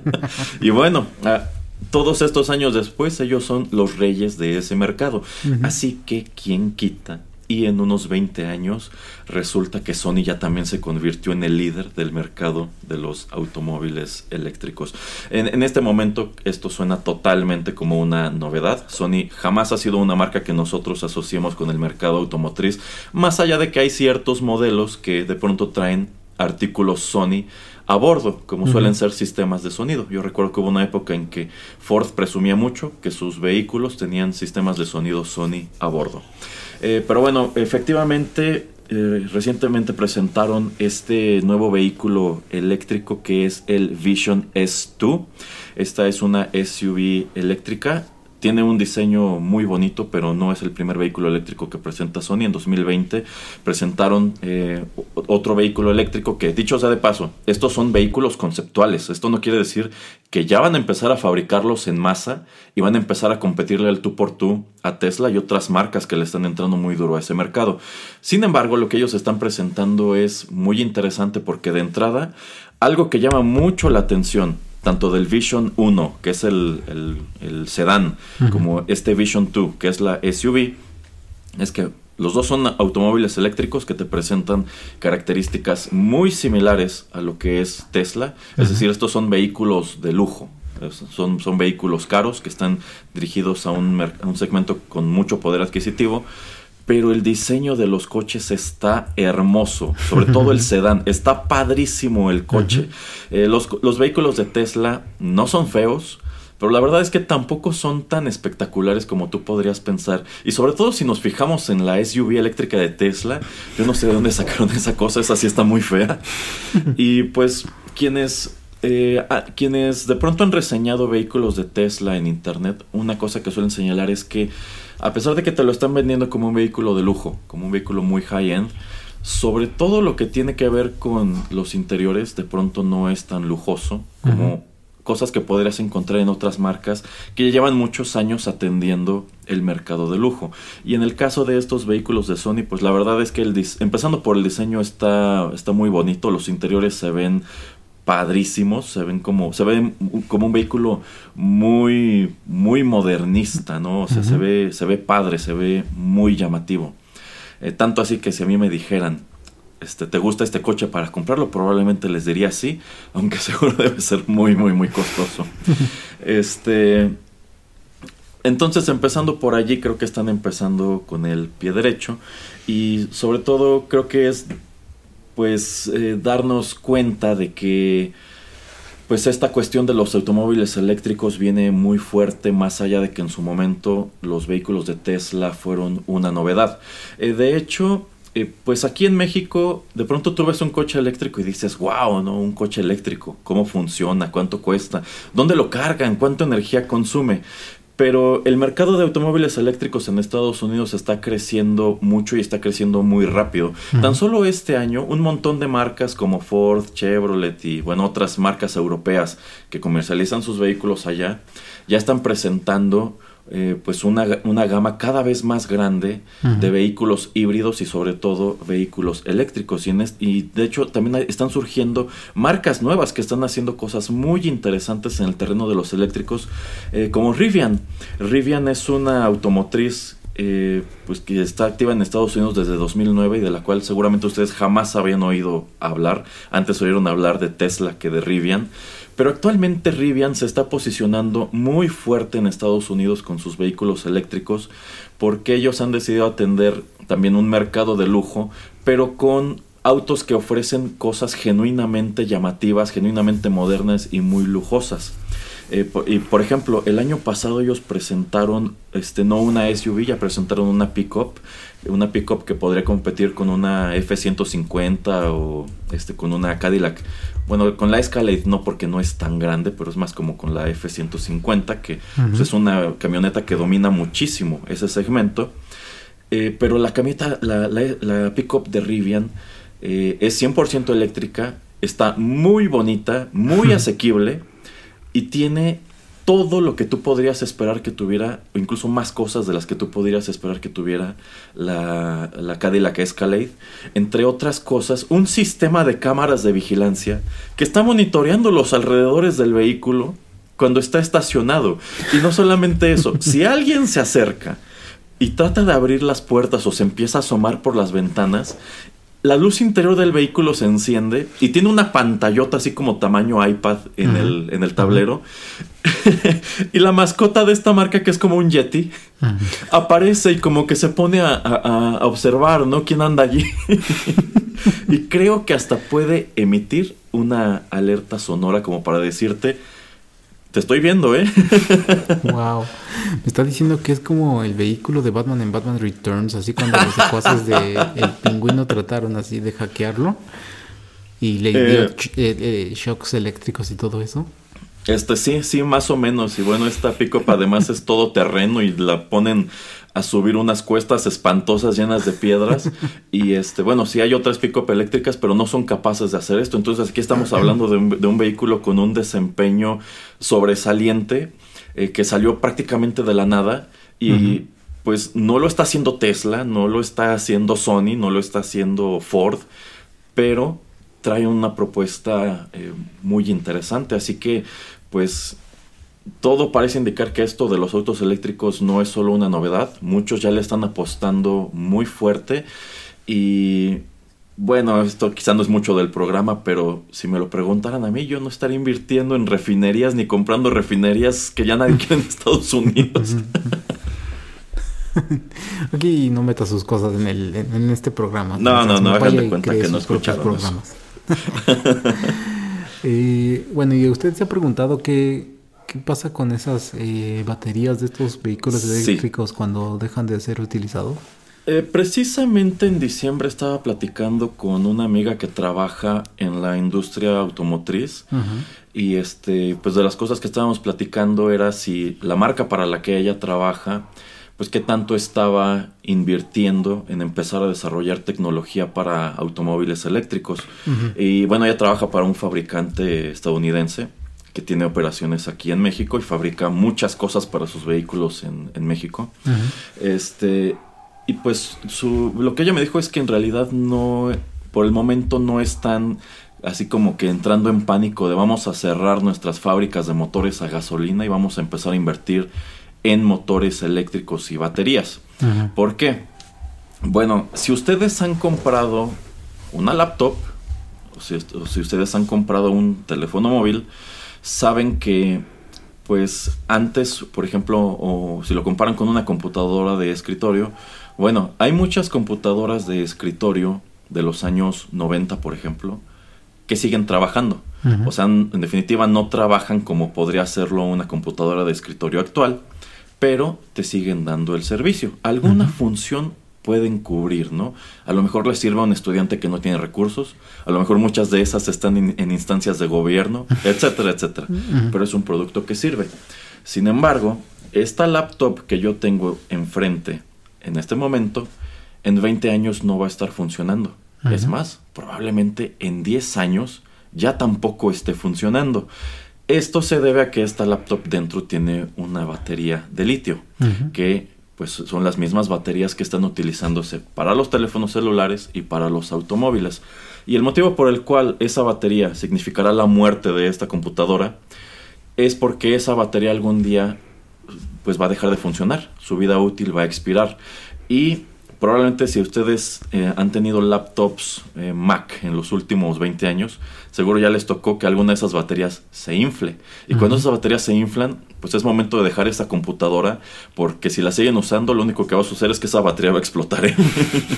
y bueno, ah, todos estos años después, ellos son los reyes de ese mercado. Así que, ¿quién quita y en unos 20 años resulta que Sony ya también se convirtió en el líder del mercado de los automóviles eléctricos. En, este momento esto suena totalmente como una novedad. Sony jamás ha sido una marca que nosotros asociemos con el mercado automotriz, más allá de que hay ciertos modelos que de pronto traen artículos Sony a bordo, como suelen ser sistemas de sonido. Yo recuerdo que hubo una época en que Ford presumía mucho que sus vehículos tenían sistemas de sonido Sony a bordo. Eh, pero bueno, efectivamente, eh, recientemente presentaron este nuevo vehículo eléctrico que es el Vision S2. Esta es una SUV eléctrica tiene un diseño muy bonito, pero no es el primer vehículo eléctrico que presenta Sony. En 2020 presentaron eh, otro vehículo eléctrico que, dicho sea de paso, estos son vehículos conceptuales. Esto no quiere decir que ya van a empezar a fabricarlos en masa y van a empezar a competirle al tú por tú a Tesla y otras marcas que le están entrando muy duro a ese mercado. Sin embargo, lo que ellos están presentando es muy interesante porque de entrada, algo que llama mucho la atención tanto del Vision 1, que es el, el, sedán, como este Vision 2, que es la SUV, es que los dos son automóviles eléctricos que te presentan características muy similares a lo que es Tesla. Es decir, estos son vehículos de lujo. Son, son vehículos caros que están dirigidos a un, a un segmento con mucho poder adquisitivo pero el diseño de los coches está hermoso, sobre todo el sedán, está padrísimo el coche. Eh, los, los, vehículos de Tesla no son feos, pero la verdad es que tampoco son tan espectaculares como tú podrías pensar. Y sobre todo si nos fijamos en la SUV eléctrica de Tesla, yo no sé de dónde sacaron esa cosa, esa sí está muy fea. y pues quienes eh, quienes de pronto han reseñado vehículos de Tesla en internet, una cosa que suelen señalar es que a pesar de que te lo están vendiendo como un vehículo de lujo, como un vehículo muy high-end, sobre todo lo que tiene que ver con los interiores de pronto no es tan lujoso como cosas que podrías encontrar en otras marcas que llevan muchos años atendiendo el mercado de lujo. Y en el caso de estos vehículos de Sony, pues la verdad es que el empezando por el diseño está, está muy bonito, los interiores se ven padrísimos, se ven como, se ven como un vehículo muy, muy modernista, ¿no? O sea, se ve, se ve padre, se ve muy llamativo. Eh, tanto así que si a mí me dijeran, este, ¿te gusta este coche para comprarlo? Probablemente les diría sí, aunque seguro debe ser muy, muy, muy costoso. este, entonces, empezando por allí, creo que están empezando con el pie derecho y sobre todo creo que es pues eh, darnos cuenta de que pues esta cuestión de los automóviles eléctricos viene muy fuerte más allá de que en su momento los vehículos de Tesla fueron una novedad. Eh, de hecho, eh, pues aquí en México de pronto tú ves un coche eléctrico y dices, wow, ¿no? Un coche eléctrico, ¿cómo funciona? ¿Cuánto cuesta? ¿Dónde lo cargan? ¿Cuánta energía consume? Pero el mercado de automóviles eléctricos en Estados Unidos está creciendo mucho y está creciendo muy rápido. Tan solo este año, un montón de marcas como Ford, Chevrolet y bueno, otras marcas europeas que comercializan sus vehículos allá, ya están presentando eh, pues una, una, gama cada vez más grande de vehículos híbridos y sobre todo vehículos eléctricos. Y, y, de hecho también están surgiendo marcas nuevas que están haciendo cosas muy interesantes en el terreno de los eléctricos, eh, como Rivian. Rivian es una automotriz eh, pues que está activa en Estados Unidos desde 2009 y de la cual seguramente ustedes jamás habían oído hablar. Antes oyeron hablar de Tesla que de Rivian. Pero actualmente Rivian se está posicionando muy fuerte en Estados Unidos con sus vehículos eléctricos porque ellos han decidido atender también un mercado de lujo, pero con autos que ofrecen cosas genuinamente llamativas, genuinamente modernas y muy lujosas. Eh, y por ejemplo, el año pasado ellos presentaron, este, no una SUV, ya presentaron una pickup, una pickup que podría competir con una F-150 o este, con una Cadillac bueno, con la Escalade no porque no es tan grande, pero es más como con la F-150, que pues, es una camioneta que domina muchísimo ese segmento. Eh, pero la camioneta, la, la, pickup de Rivian eh, es 100% eléctrica, está muy bonita, muy asequible y tiene todo lo que tú podrías esperar que tuviera, o incluso más cosas de las que tú podrías esperar que tuviera la, la Cadillac Escalade. Entre otras cosas, un sistema de cámaras de vigilancia que está monitoreando los alrededores del vehículo cuando está estacionado. Y no solamente eso, si alguien se acerca y trata de abrir las puertas o se empieza a asomar por las ventanas, la luz interior del vehículo se enciende y tiene una pantallota así como tamaño iPad en, el, en el tablero. y la mascota de esta marca, que es como un Yeti, aparece y como que se pone a, observar, ¿no? ¿Quién anda allí? y creo que hasta puede emitir una alerta sonora como para decirte, te estoy viendo, ¿eh? wow. Me está diciendo que es como el vehículo de Batman en Batman Returns, así cuando los secuaces de el pingüino trataron así de hackearlo y le dio eh, eh, eh, shocks eléctricos y todo eso. Este sí, sí, más o menos. Y bueno, esta pick además es todo terreno y la ponen a subir unas cuestas espantosas llenas de piedras. y este, bueno, sí hay otras pick eléctricas, pero no son capaces de hacer esto. Entonces aquí estamos hablando de un, vehículo con un desempeño sobresaliente que salió prácticamente de la nada. Y pues no lo está haciendo Tesla, no lo está haciendo Sony, no lo está haciendo Ford, pero trae una propuesta eh, muy interesante. Así que, pues, todo parece indicar que esto de los autos eléctricos no es solo una novedad. Muchos ya le están apostando muy fuerte. Y bueno, esto quizá no es mucho del programa, pero si me lo preguntaran a mí, yo no estaría invirtiendo en refinerías ni comprando refinerías que ya nadie quiere en Estados Unidos. Aquí no meta sus cosas en, el, en, este programa. No, no, no, hagan de cuenta que no escucharon programas. Eh, bueno, y usted se ha preguntado qué, qué pasa con esas eh, baterías de estos vehículos eléctricos cuando dejan de ser utilizados. Eh, precisamente en diciembre estaba platicando con una amiga que trabaja en la industria automotriz y este pues de las cosas que estábamos platicando era si la marca para la que ella trabaja pues qué tanto estaba invirtiendo en empezar a desarrollar tecnología para automóviles eléctricos. Y bueno, ella trabaja para un fabricante estadounidense que tiene operaciones aquí en México y fabrica muchas cosas para sus vehículos en, México. Este, y pues su, lo que ella me dijo es que en realidad no, por el momento no están así como que entrando en pánico de vamos a cerrar nuestras fábricas de motores a gasolina y vamos a empezar a invertir en motores eléctricos y baterías. ¿Por qué? Bueno, si ustedes han comprado una laptop, o si, ustedes han comprado un teléfono móvil, saben que pues antes, por ejemplo, o si lo comparan con una computadora de escritorio, bueno, hay muchas computadoras de escritorio de los años 90, por ejemplo, que siguen trabajando. O sea, en, definitiva no trabajan como podría hacerlo una computadora de escritorio actual, pero te siguen dando el servicio. Alguna función pueden cubrir, ¿no? A lo mejor les sirve a un estudiante que no tiene recursos, a lo mejor muchas de esas están en instancias de gobierno, etcétera, etcétera. Pero es un producto que sirve. Sin embargo, esta laptop que yo tengo enfrente en este momento, en 20 años no va a estar funcionando. Es más, probablemente en 10 años ya tampoco esté funcionando. Esto se debe a que esta laptop dentro tiene una batería de litio, que pues son las mismas baterías que están utilizándose para los teléfonos celulares y para los automóviles. Y el motivo por el cual esa batería significará la muerte de esta computadora es porque esa batería algún día pues va a dejar de funcionar, su vida útil va a expirar y probablemente si ustedes eh, han tenido laptops eh, Mac en los últimos 20 años, seguro ya les tocó que alguna de esas baterías se infle. Y cuando esas baterías se inflan, pues es momento de dejar esa computadora, porque si la siguen usando, lo único que va a suceder es que esa batería va a explotar. ¿eh?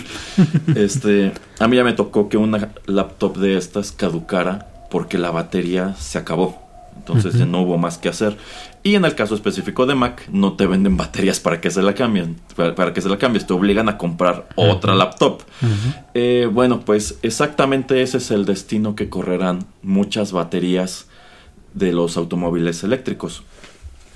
este, a mí ya me tocó que una laptop de estas caducara porque la batería se acabó. Entonces ya no hubo más que hacer. Y en el caso específico de Mac, no te venden baterías para que se la cambien. Para, que se la cambies, te obligan a comprar otra laptop. Eh, bueno, pues exactamente ese es el destino que correrán muchas baterías de los automóviles eléctricos.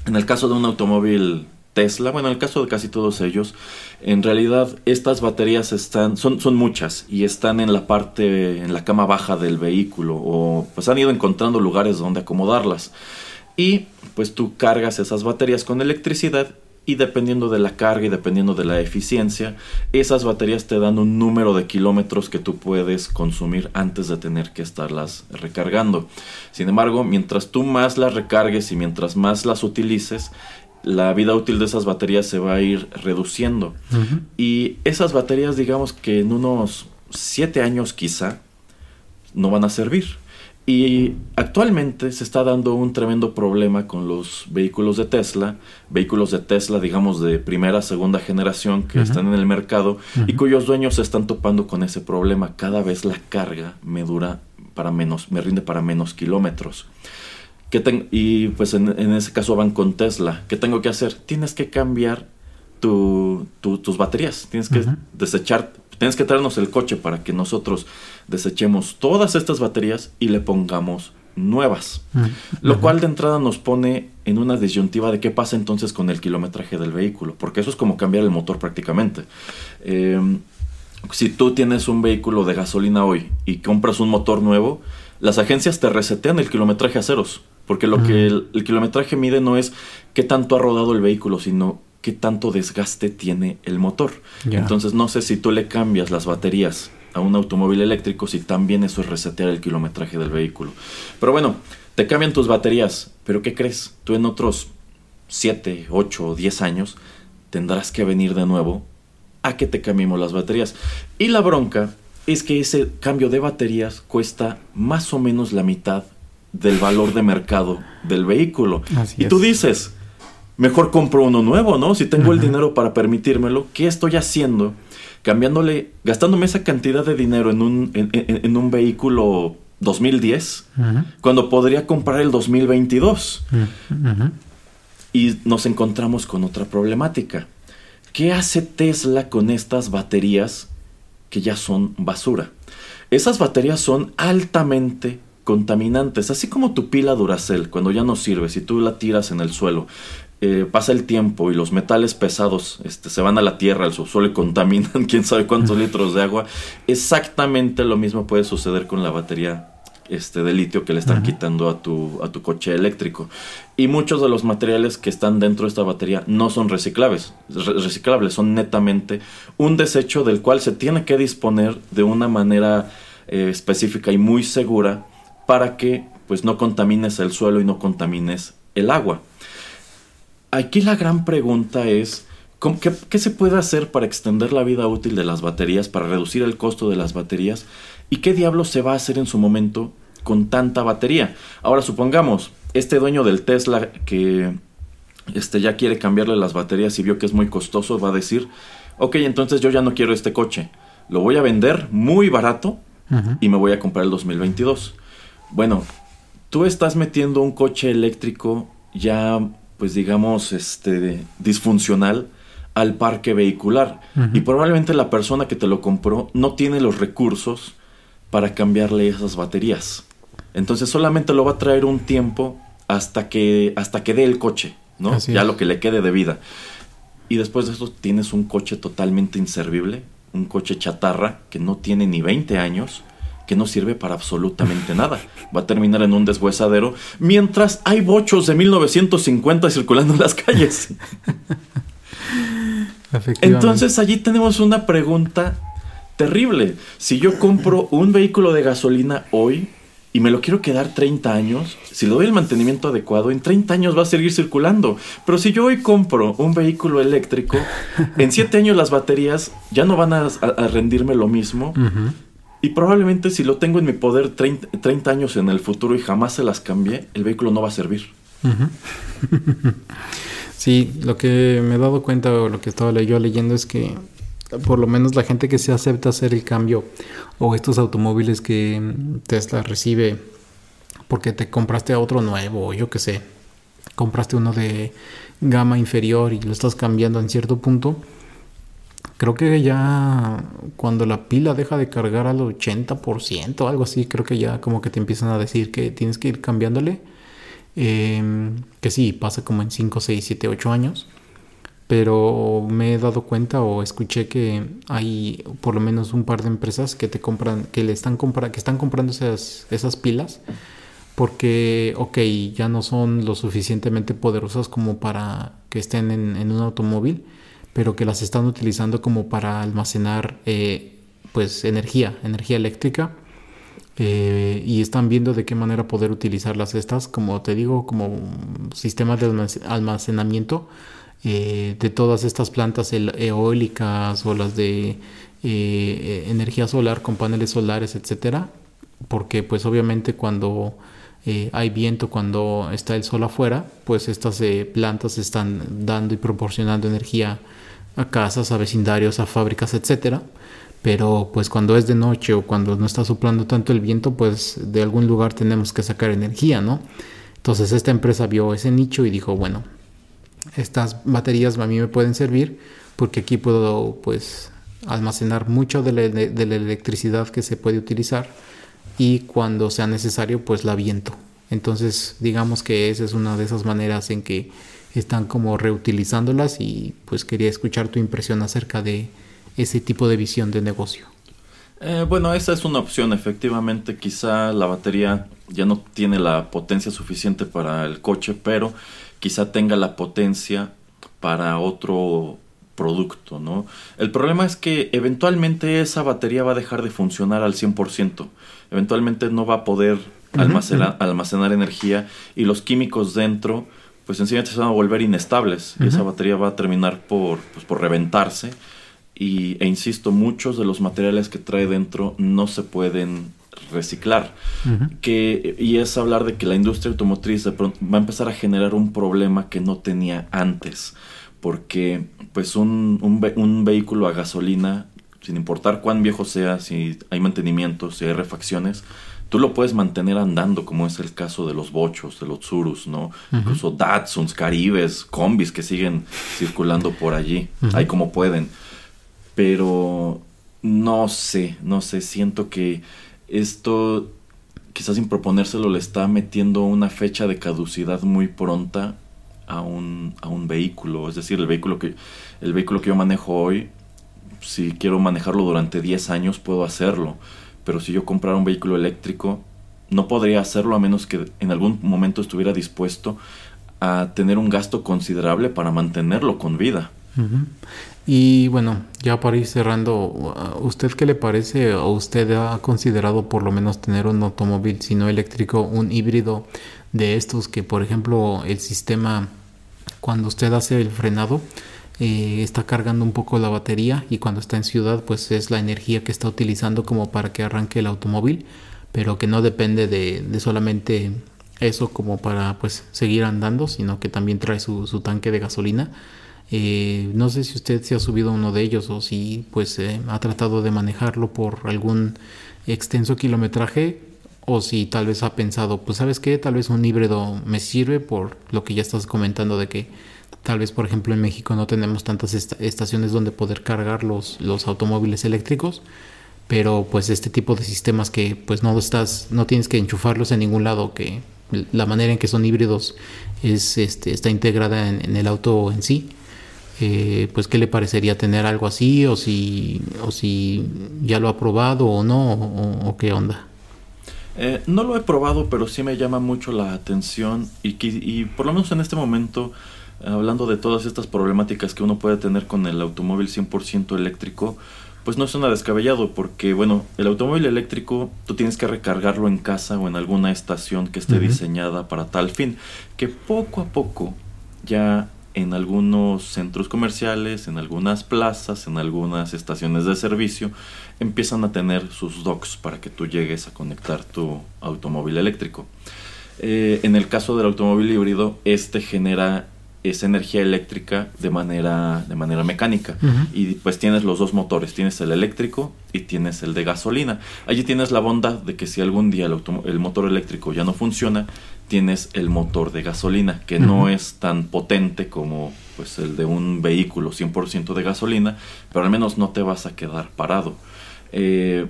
En el caso de un automóvil Tesla, bueno, en el caso de casi todos ellos, en realidad estas baterías están, son, son muchas y están en la parte, en la cama baja del vehículo o pues han ido encontrando lugares donde acomodarlas. Y pues tú cargas esas baterías con electricidad y dependiendo de la carga y dependiendo de la eficiencia, esas baterías te dan un número de kilómetros que tú puedes consumir antes de tener que estarlas recargando. Sin embargo, mientras tú más las recargues y mientras más las utilices, la vida útil de esas baterías se va a ir reduciendo. Y esas baterías, digamos que en unos 7 años quizá, no van a servir. Y actualmente se está dando un tremendo problema con los vehículos de Tesla, vehículos de Tesla, digamos, de primera, segunda generación que están en el mercado y cuyos dueños se están topando con ese problema. Cada vez la carga me dura para menos, me rinde para menos kilómetros. y pues en, ese caso van con Tesla. ¿Qué tengo que hacer? Tienes que cambiar tus baterías. Tienes que desechar Tienes que traernos el coche para que nosotros desechemos todas estas baterías y le pongamos nuevas. Mm, Lo cual de entrada nos pone en una disyuntiva de qué pasa entonces con el kilometraje del vehículo, porque eso es como cambiar el motor prácticamente. Em, si tú tienes un vehículo de gasolina hoy y compras un motor nuevo, las agencias te resetean el kilometraje a ceros, porque lo que mm. el, kilometraje mide no es qué tanto ha rodado el vehículo, sino qué tanto desgaste tiene el motor. Entonces no sé si tú le cambias las baterías a un automóvil eléctrico, si también eso es resetear el kilometraje del vehículo. Pero bueno, te cambian tus baterías, pero ¿qué crees? Tú en otros 7, 8 o 10 años tendrás que venir de nuevo a que te cambiemos las baterías. Y la bronca es que ese cambio de baterías cuesta más o menos la mitad del valor de mercado del vehículo. y tú dices, mejor compro uno nuevo, ¿no? Si tengo el dinero para permitírmelo, ¿qué estoy haciendo? Cambiándole, gastándome esa cantidad de dinero en un, en, un vehículo 2010, cuando podría comprar el 2022. Y nos encontramos con otra problemática. ¿Qué hace Tesla con estas baterías que ya son basura? Esas baterías son altamente contaminantes, así como tu pila Duracell, cuando ya no sirve, si tú la tiras en el suelo, eh, pasa el tiempo y los metales pesados este, se van a la tierra, al subsuelo y contaminan quién sabe cuántos litros de agua, exactamente lo mismo puede suceder con la batería este, de litio que le están quitando a tu, a tu coche eléctrico. Y muchos de los materiales que están dentro de esta batería no son reciclables, reciclables, son netamente un desecho del cual se tiene que disponer de una manera eh, específica y muy segura para que pues no contamines el suelo y no contamines el agua. Aquí la gran pregunta es, qué, se puede hacer para extender la vida útil de las baterías, para reducir el costo de las baterías? ¿Y qué diablos se va a hacer en su momento con tanta batería? Ahora supongamos, este dueño del Tesla que este, ya quiere cambiarle las baterías y vio que es muy costoso, va a decir, ok, entonces yo ya no quiero este coche, lo voy a vender muy barato y me voy a comprar el 2022. Bueno, tú estás metiendo un coche eléctrico ya pues digamos, este, disfuncional al parque vehicular. Y probablemente la persona que te lo compró no tiene los recursos para cambiarle esas baterías. Entonces solamente lo va a traer un tiempo hasta que, hasta que dé el coche, ¿no? ya lo que le quede de vida. Y después de eso tienes un coche totalmente inservible, un coche chatarra que no tiene ni 20 años que no sirve para absolutamente nada. Va a terminar en un deshuesadero mientras hay bochos de 1950 circulando en las calles. Entonces allí tenemos una pregunta terrible. Si yo compro un vehículo de gasolina hoy y me lo quiero quedar 30 años, si le doy el mantenimiento adecuado, en 30 años va a seguir circulando. Pero si yo hoy compro un vehículo eléctrico, en 7 años las baterías ya no van a, rendirme lo mismo. Y probablemente si lo tengo en mi poder 30, años en el futuro y jamás se las cambie, el vehículo no va a servir. sí, lo que me he dado cuenta o lo que estaba yo leyendo es que por lo menos la gente que se acepta hacer el cambio o estos automóviles que Tesla recibe porque te compraste otro nuevo yo qué sé, compraste uno de gama inferior y lo estás cambiando en cierto punto Creo que ya cuando la pila deja de cargar al 80% o algo así, creo que ya como que te empiezan a decir que tienes que ir cambiándole. Em, que sí, pasa como en 5, 6, 7, 8 años. Pero me he dado cuenta o escuché que hay por lo menos un par de empresas que te compran, que le están comprando, que están comprando esas, esas pilas porque, ok, ya no son lo suficientemente poderosas como para que estén en, en un automóvil pero que las están utilizando como para almacenar eh, pues energía, energía eléctrica. Eh, y están viendo de qué manera poder utilizarlas estas, como te digo, como sistemas de almacenamiento eh, de todas estas plantas eólicas o las de energía solar con paneles solares, etcétera, porque pues obviamente cuando hay viento, cuando está el sol afuera, pues estas plantas están dando y proporcionando energía a casas, a vecindarios, a fábricas, etcétera. Pero pues cuando es de noche o cuando no está soplando tanto el viento, pues de algún lugar tenemos que sacar energía, ¿no? Entonces esta empresa vio ese nicho y dijo, bueno, estas baterías a mí me pueden servir porque aquí puedo pues almacenar mucho de la electricidad que se puede utilizar y cuando sea necesario pues la viento. Entonces digamos que esa es una de esas maneras en que están como reutilizándolas y pues quería escuchar tu impresión acerca de ese tipo de visión de negocio. Eh, bueno, esa es una opción, efectivamente, quizá la batería ya no tiene la potencia suficiente para el coche, pero quizá tenga la potencia para otro producto, ¿no? El problema es que eventualmente esa batería va a dejar de funcionar al 100%, eventualmente no va a poder almacenar, almacenar energía y los químicos dentro pues sencillamente se van a volver inestables y esa batería va a terminar por, pues, por reventarse y, e insisto, muchos de los materiales que trae dentro no se pueden reciclar. que, y es hablar de que la industria automotriz de pronto va a empezar a generar un problema que no tenía antes. Porque pues un, un, vehículo a gasolina, sin importar cuán viejo sea, si hay mantenimiento, si hay refacciones, tú lo puedes mantener andando, como es el caso de los bochos, de los Tsurus, ¿no? Incluso Datsuns, Caribes, combis que siguen circulando por allí, ahí como pueden. Pero no sé, no sé, siento que esto quizás sin proponérselo le está metiendo una fecha de caducidad muy pronta a un, a un vehículo. Es decir, el vehículo que, el vehículo que yo manejo hoy, si quiero manejarlo durante 10 años, puedo hacerlo pero si yo comprara un vehículo eléctrico, no podría hacerlo a menos que en algún momento estuviera dispuesto a tener un gasto considerable para mantenerlo con vida. Y bueno, ya para ir cerrando, ¿usted qué le parece o usted ha considerado por lo menos tener un automóvil, si no eléctrico, un híbrido de estos que, por ejemplo, el sistema, cuando usted hace el frenado, eh, está cargando un poco la batería y cuando está en ciudad pues es la energía que está utilizando como para que arranque el automóvil pero que no depende de, solamente eso como para pues seguir andando sino que también trae su, tanque de gasolina. Eh, no sé si usted se ha subido uno de ellos o si pues eh, ha tratado de manejarlo por algún extenso kilometraje o si tal vez ha pensado pues sabes qué tal vez un híbrido me sirve por lo que ya estás comentando de que Tal vez, por ejemplo, en México no tenemos tantas estaciones donde poder cargar los, los automóviles eléctricos, pero pues este tipo de sistemas que pues no estás, no tienes que enchufarlos en ningún lado, que la manera en que son híbridos es, este, está integrada en, el auto en sí. Eh, pues qué le parecería tener algo así o si, o si ya lo ha probado o no o, qué onda. Eh, no lo he probado, pero sí me llama mucho la atención y, y por lo menos en este momento hablando de todas estas problemáticas que uno puede tener con el automóvil 100% eléctrico, pues no suena descabellado porque, bueno, el automóvil eléctrico tú tienes que recargarlo en casa o en alguna estación que esté diseñada para tal fin, que poco a poco ya en algunos centros comerciales, en algunas plazas, en algunas estaciones de servicio, empiezan a tener sus docks para que tú llegues a conectar tu automóvil eléctrico. Eh, en el caso del automóvil híbrido, este genera esa energía eléctrica de manera, de manera mecánica. Y pues tienes los dos motores, tienes el eléctrico y tienes el de gasolina. Allí tienes la bondad de que si algún día el, el motor eléctrico ya no funciona, tienes el motor de gasolina, que no es tan potente como pues el de un vehículo 100% de gasolina, pero al menos no te vas a quedar parado. Eh,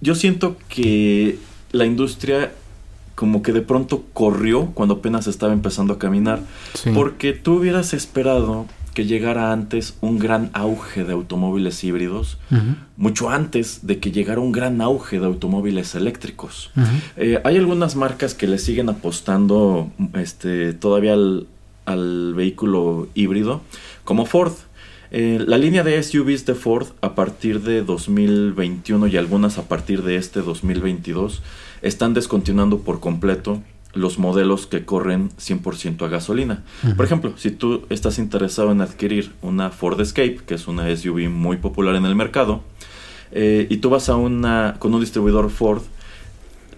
yo siento que la industria como que de pronto corrió cuando apenas estaba empezando a caminar. Porque tú hubieras esperado que llegara antes un gran auge de automóviles híbridos, mucho antes de que llegara un gran auge de automóviles eléctricos. Eh, hay algunas marcas que le siguen apostando este, todavía al, al vehículo híbrido, como Ford. Eh, la línea de SUVs de Ford a partir de 2021 y algunas a partir de este 2022 están descontinuando por completo los modelos que corren 100% a gasolina. Por ejemplo, si tú estás interesado en adquirir una Ford Escape, que es una SUV muy popular en el mercado, eh, y tú vas a una con un distribuidor Ford,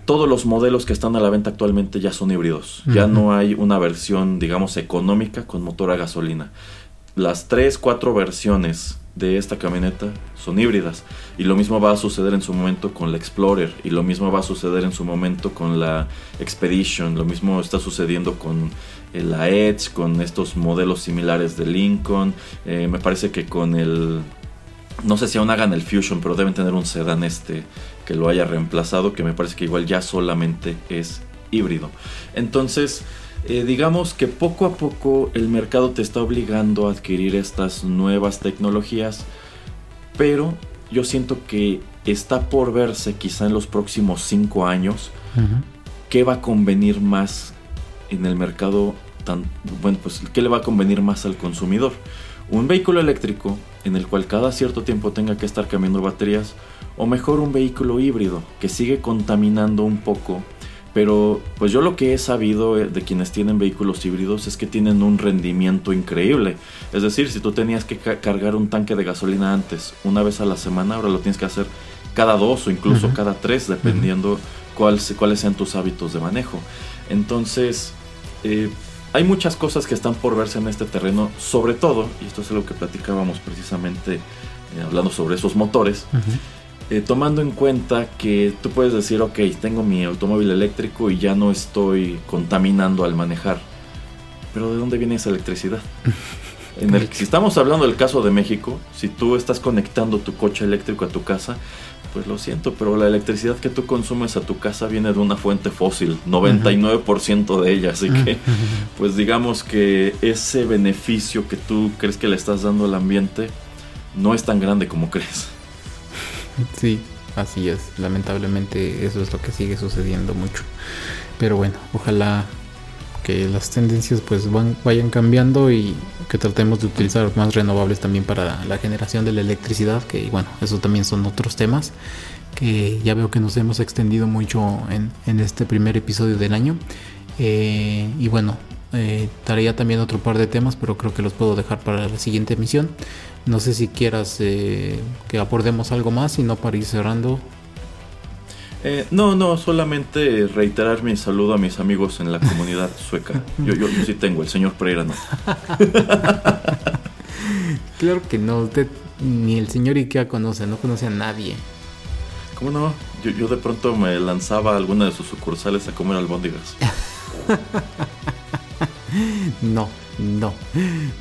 todos los modelos que están a la venta actualmente ya son híbridos. Ya no hay una versión, digamos, económica con motor a gasolina. Las tres, cuatro versiones de esta camioneta son híbridas. Y lo mismo va a suceder en su momento con la Explorer. Y lo mismo va a suceder en su momento con la Expedition. Lo mismo está sucediendo con eh, la Edge, con estos modelos similares de Lincoln. Eh, me parece que con el... No sé si aún hagan el Fusion, pero deben tener un sedán este que lo haya reemplazado, que me parece que igual ya solamente es híbrido. Entonces, eh, digamos que poco a poco el mercado te está obligando a adquirir estas nuevas tecnologías, pero yo siento que está por verse quizá en los próximos 5 años qué va a convenir más en el mercado, tan, bueno, pues qué le va a convenir más al consumidor. Un vehículo eléctrico en el cual cada cierto tiempo tenga que estar cambiando baterías o mejor un vehículo híbrido que sigue contaminando un poco. Pero pues yo lo que he sabido eh, de quienes tienen vehículos híbridos es que tienen un rendimiento increíble. Es decir, si tú tenías que cargar un tanque de gasolina antes una vez a la semana, ahora lo tienes que hacer cada dos o incluso cada tres, dependiendo cuáles sean tus hábitos de manejo. Entonces, eh, hay muchas cosas que están por verse en este terreno, sobre todo, y esto es lo que platicábamos precisamente eh, hablando sobre esos motores. Eh, tomando en cuenta que tú puedes decir, ok, tengo mi automóvil eléctrico y ya no estoy contaminando al manejar. Pero ¿de dónde viene esa electricidad? En el, si estamos hablando del caso de México, si tú estás conectando tu coche eléctrico a tu casa, pues lo siento, pero la electricidad que tú consumes a tu casa viene de una fuente fósil, 99% de ella, así que pues digamos que ese beneficio que tú crees que le estás dando al ambiente no es tan grande como crees. Sí, así es. Lamentablemente eso es lo que sigue sucediendo mucho. Pero bueno, ojalá que las tendencias pues van, vayan cambiando y que tratemos de utilizar más renovables también para la generación de la electricidad, que bueno, eso también son otros temas que ya veo que nos hemos extendido mucho en, este primer episodio del año. Eh, y bueno, eh, también otro par de temas, pero creo que los puedo dejar para la siguiente emisión. No sé si quieras eh, que abordemos algo más y no para ir cerrando. Eh, no, no, solamente reiterar mi saludo a mis amigos en la comunidad sueca. Yo, yo, sí tengo, el señor Pereira no. claro que no, usted ni el señor Ikea conoce, no conoce a nadie. ¿Cómo no? Yo, yo de pronto me lanzaba a alguna de sus sucursales a comer albóndigas. no, no,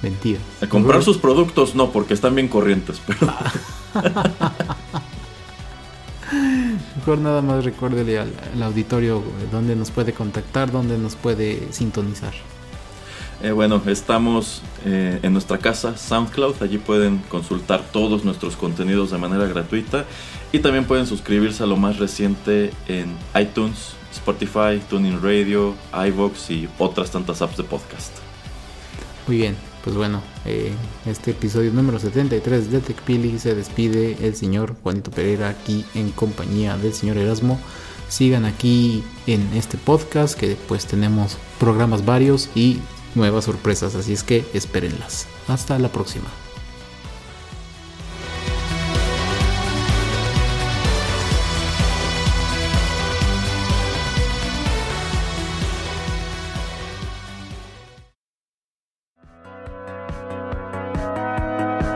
mentira. A comprar sus productos no, porque están bien corrientes, pero... Mejor nada más recuérdele al, auditorio dónde nos puede contactar, dónde nos puede sintonizar. Eh, bueno, estamos eh, en nuestra casa SoundCloud, allí pueden consultar todos nuestros contenidos de manera gratuita y también pueden suscribirse a lo más reciente en iTunes, Spotify, Tuning Radio, iVoox y otras tantas apps de podcast. Muy bien, pues bueno, eh, este episodio número 73 de TechPili se despide el señor Juanito Pereira aquí en compañía del señor Erasmo. Sigan aquí en este podcast que pues tenemos programas varios y nuevas sorpresas, así es que espérenlas. Hasta la próxima.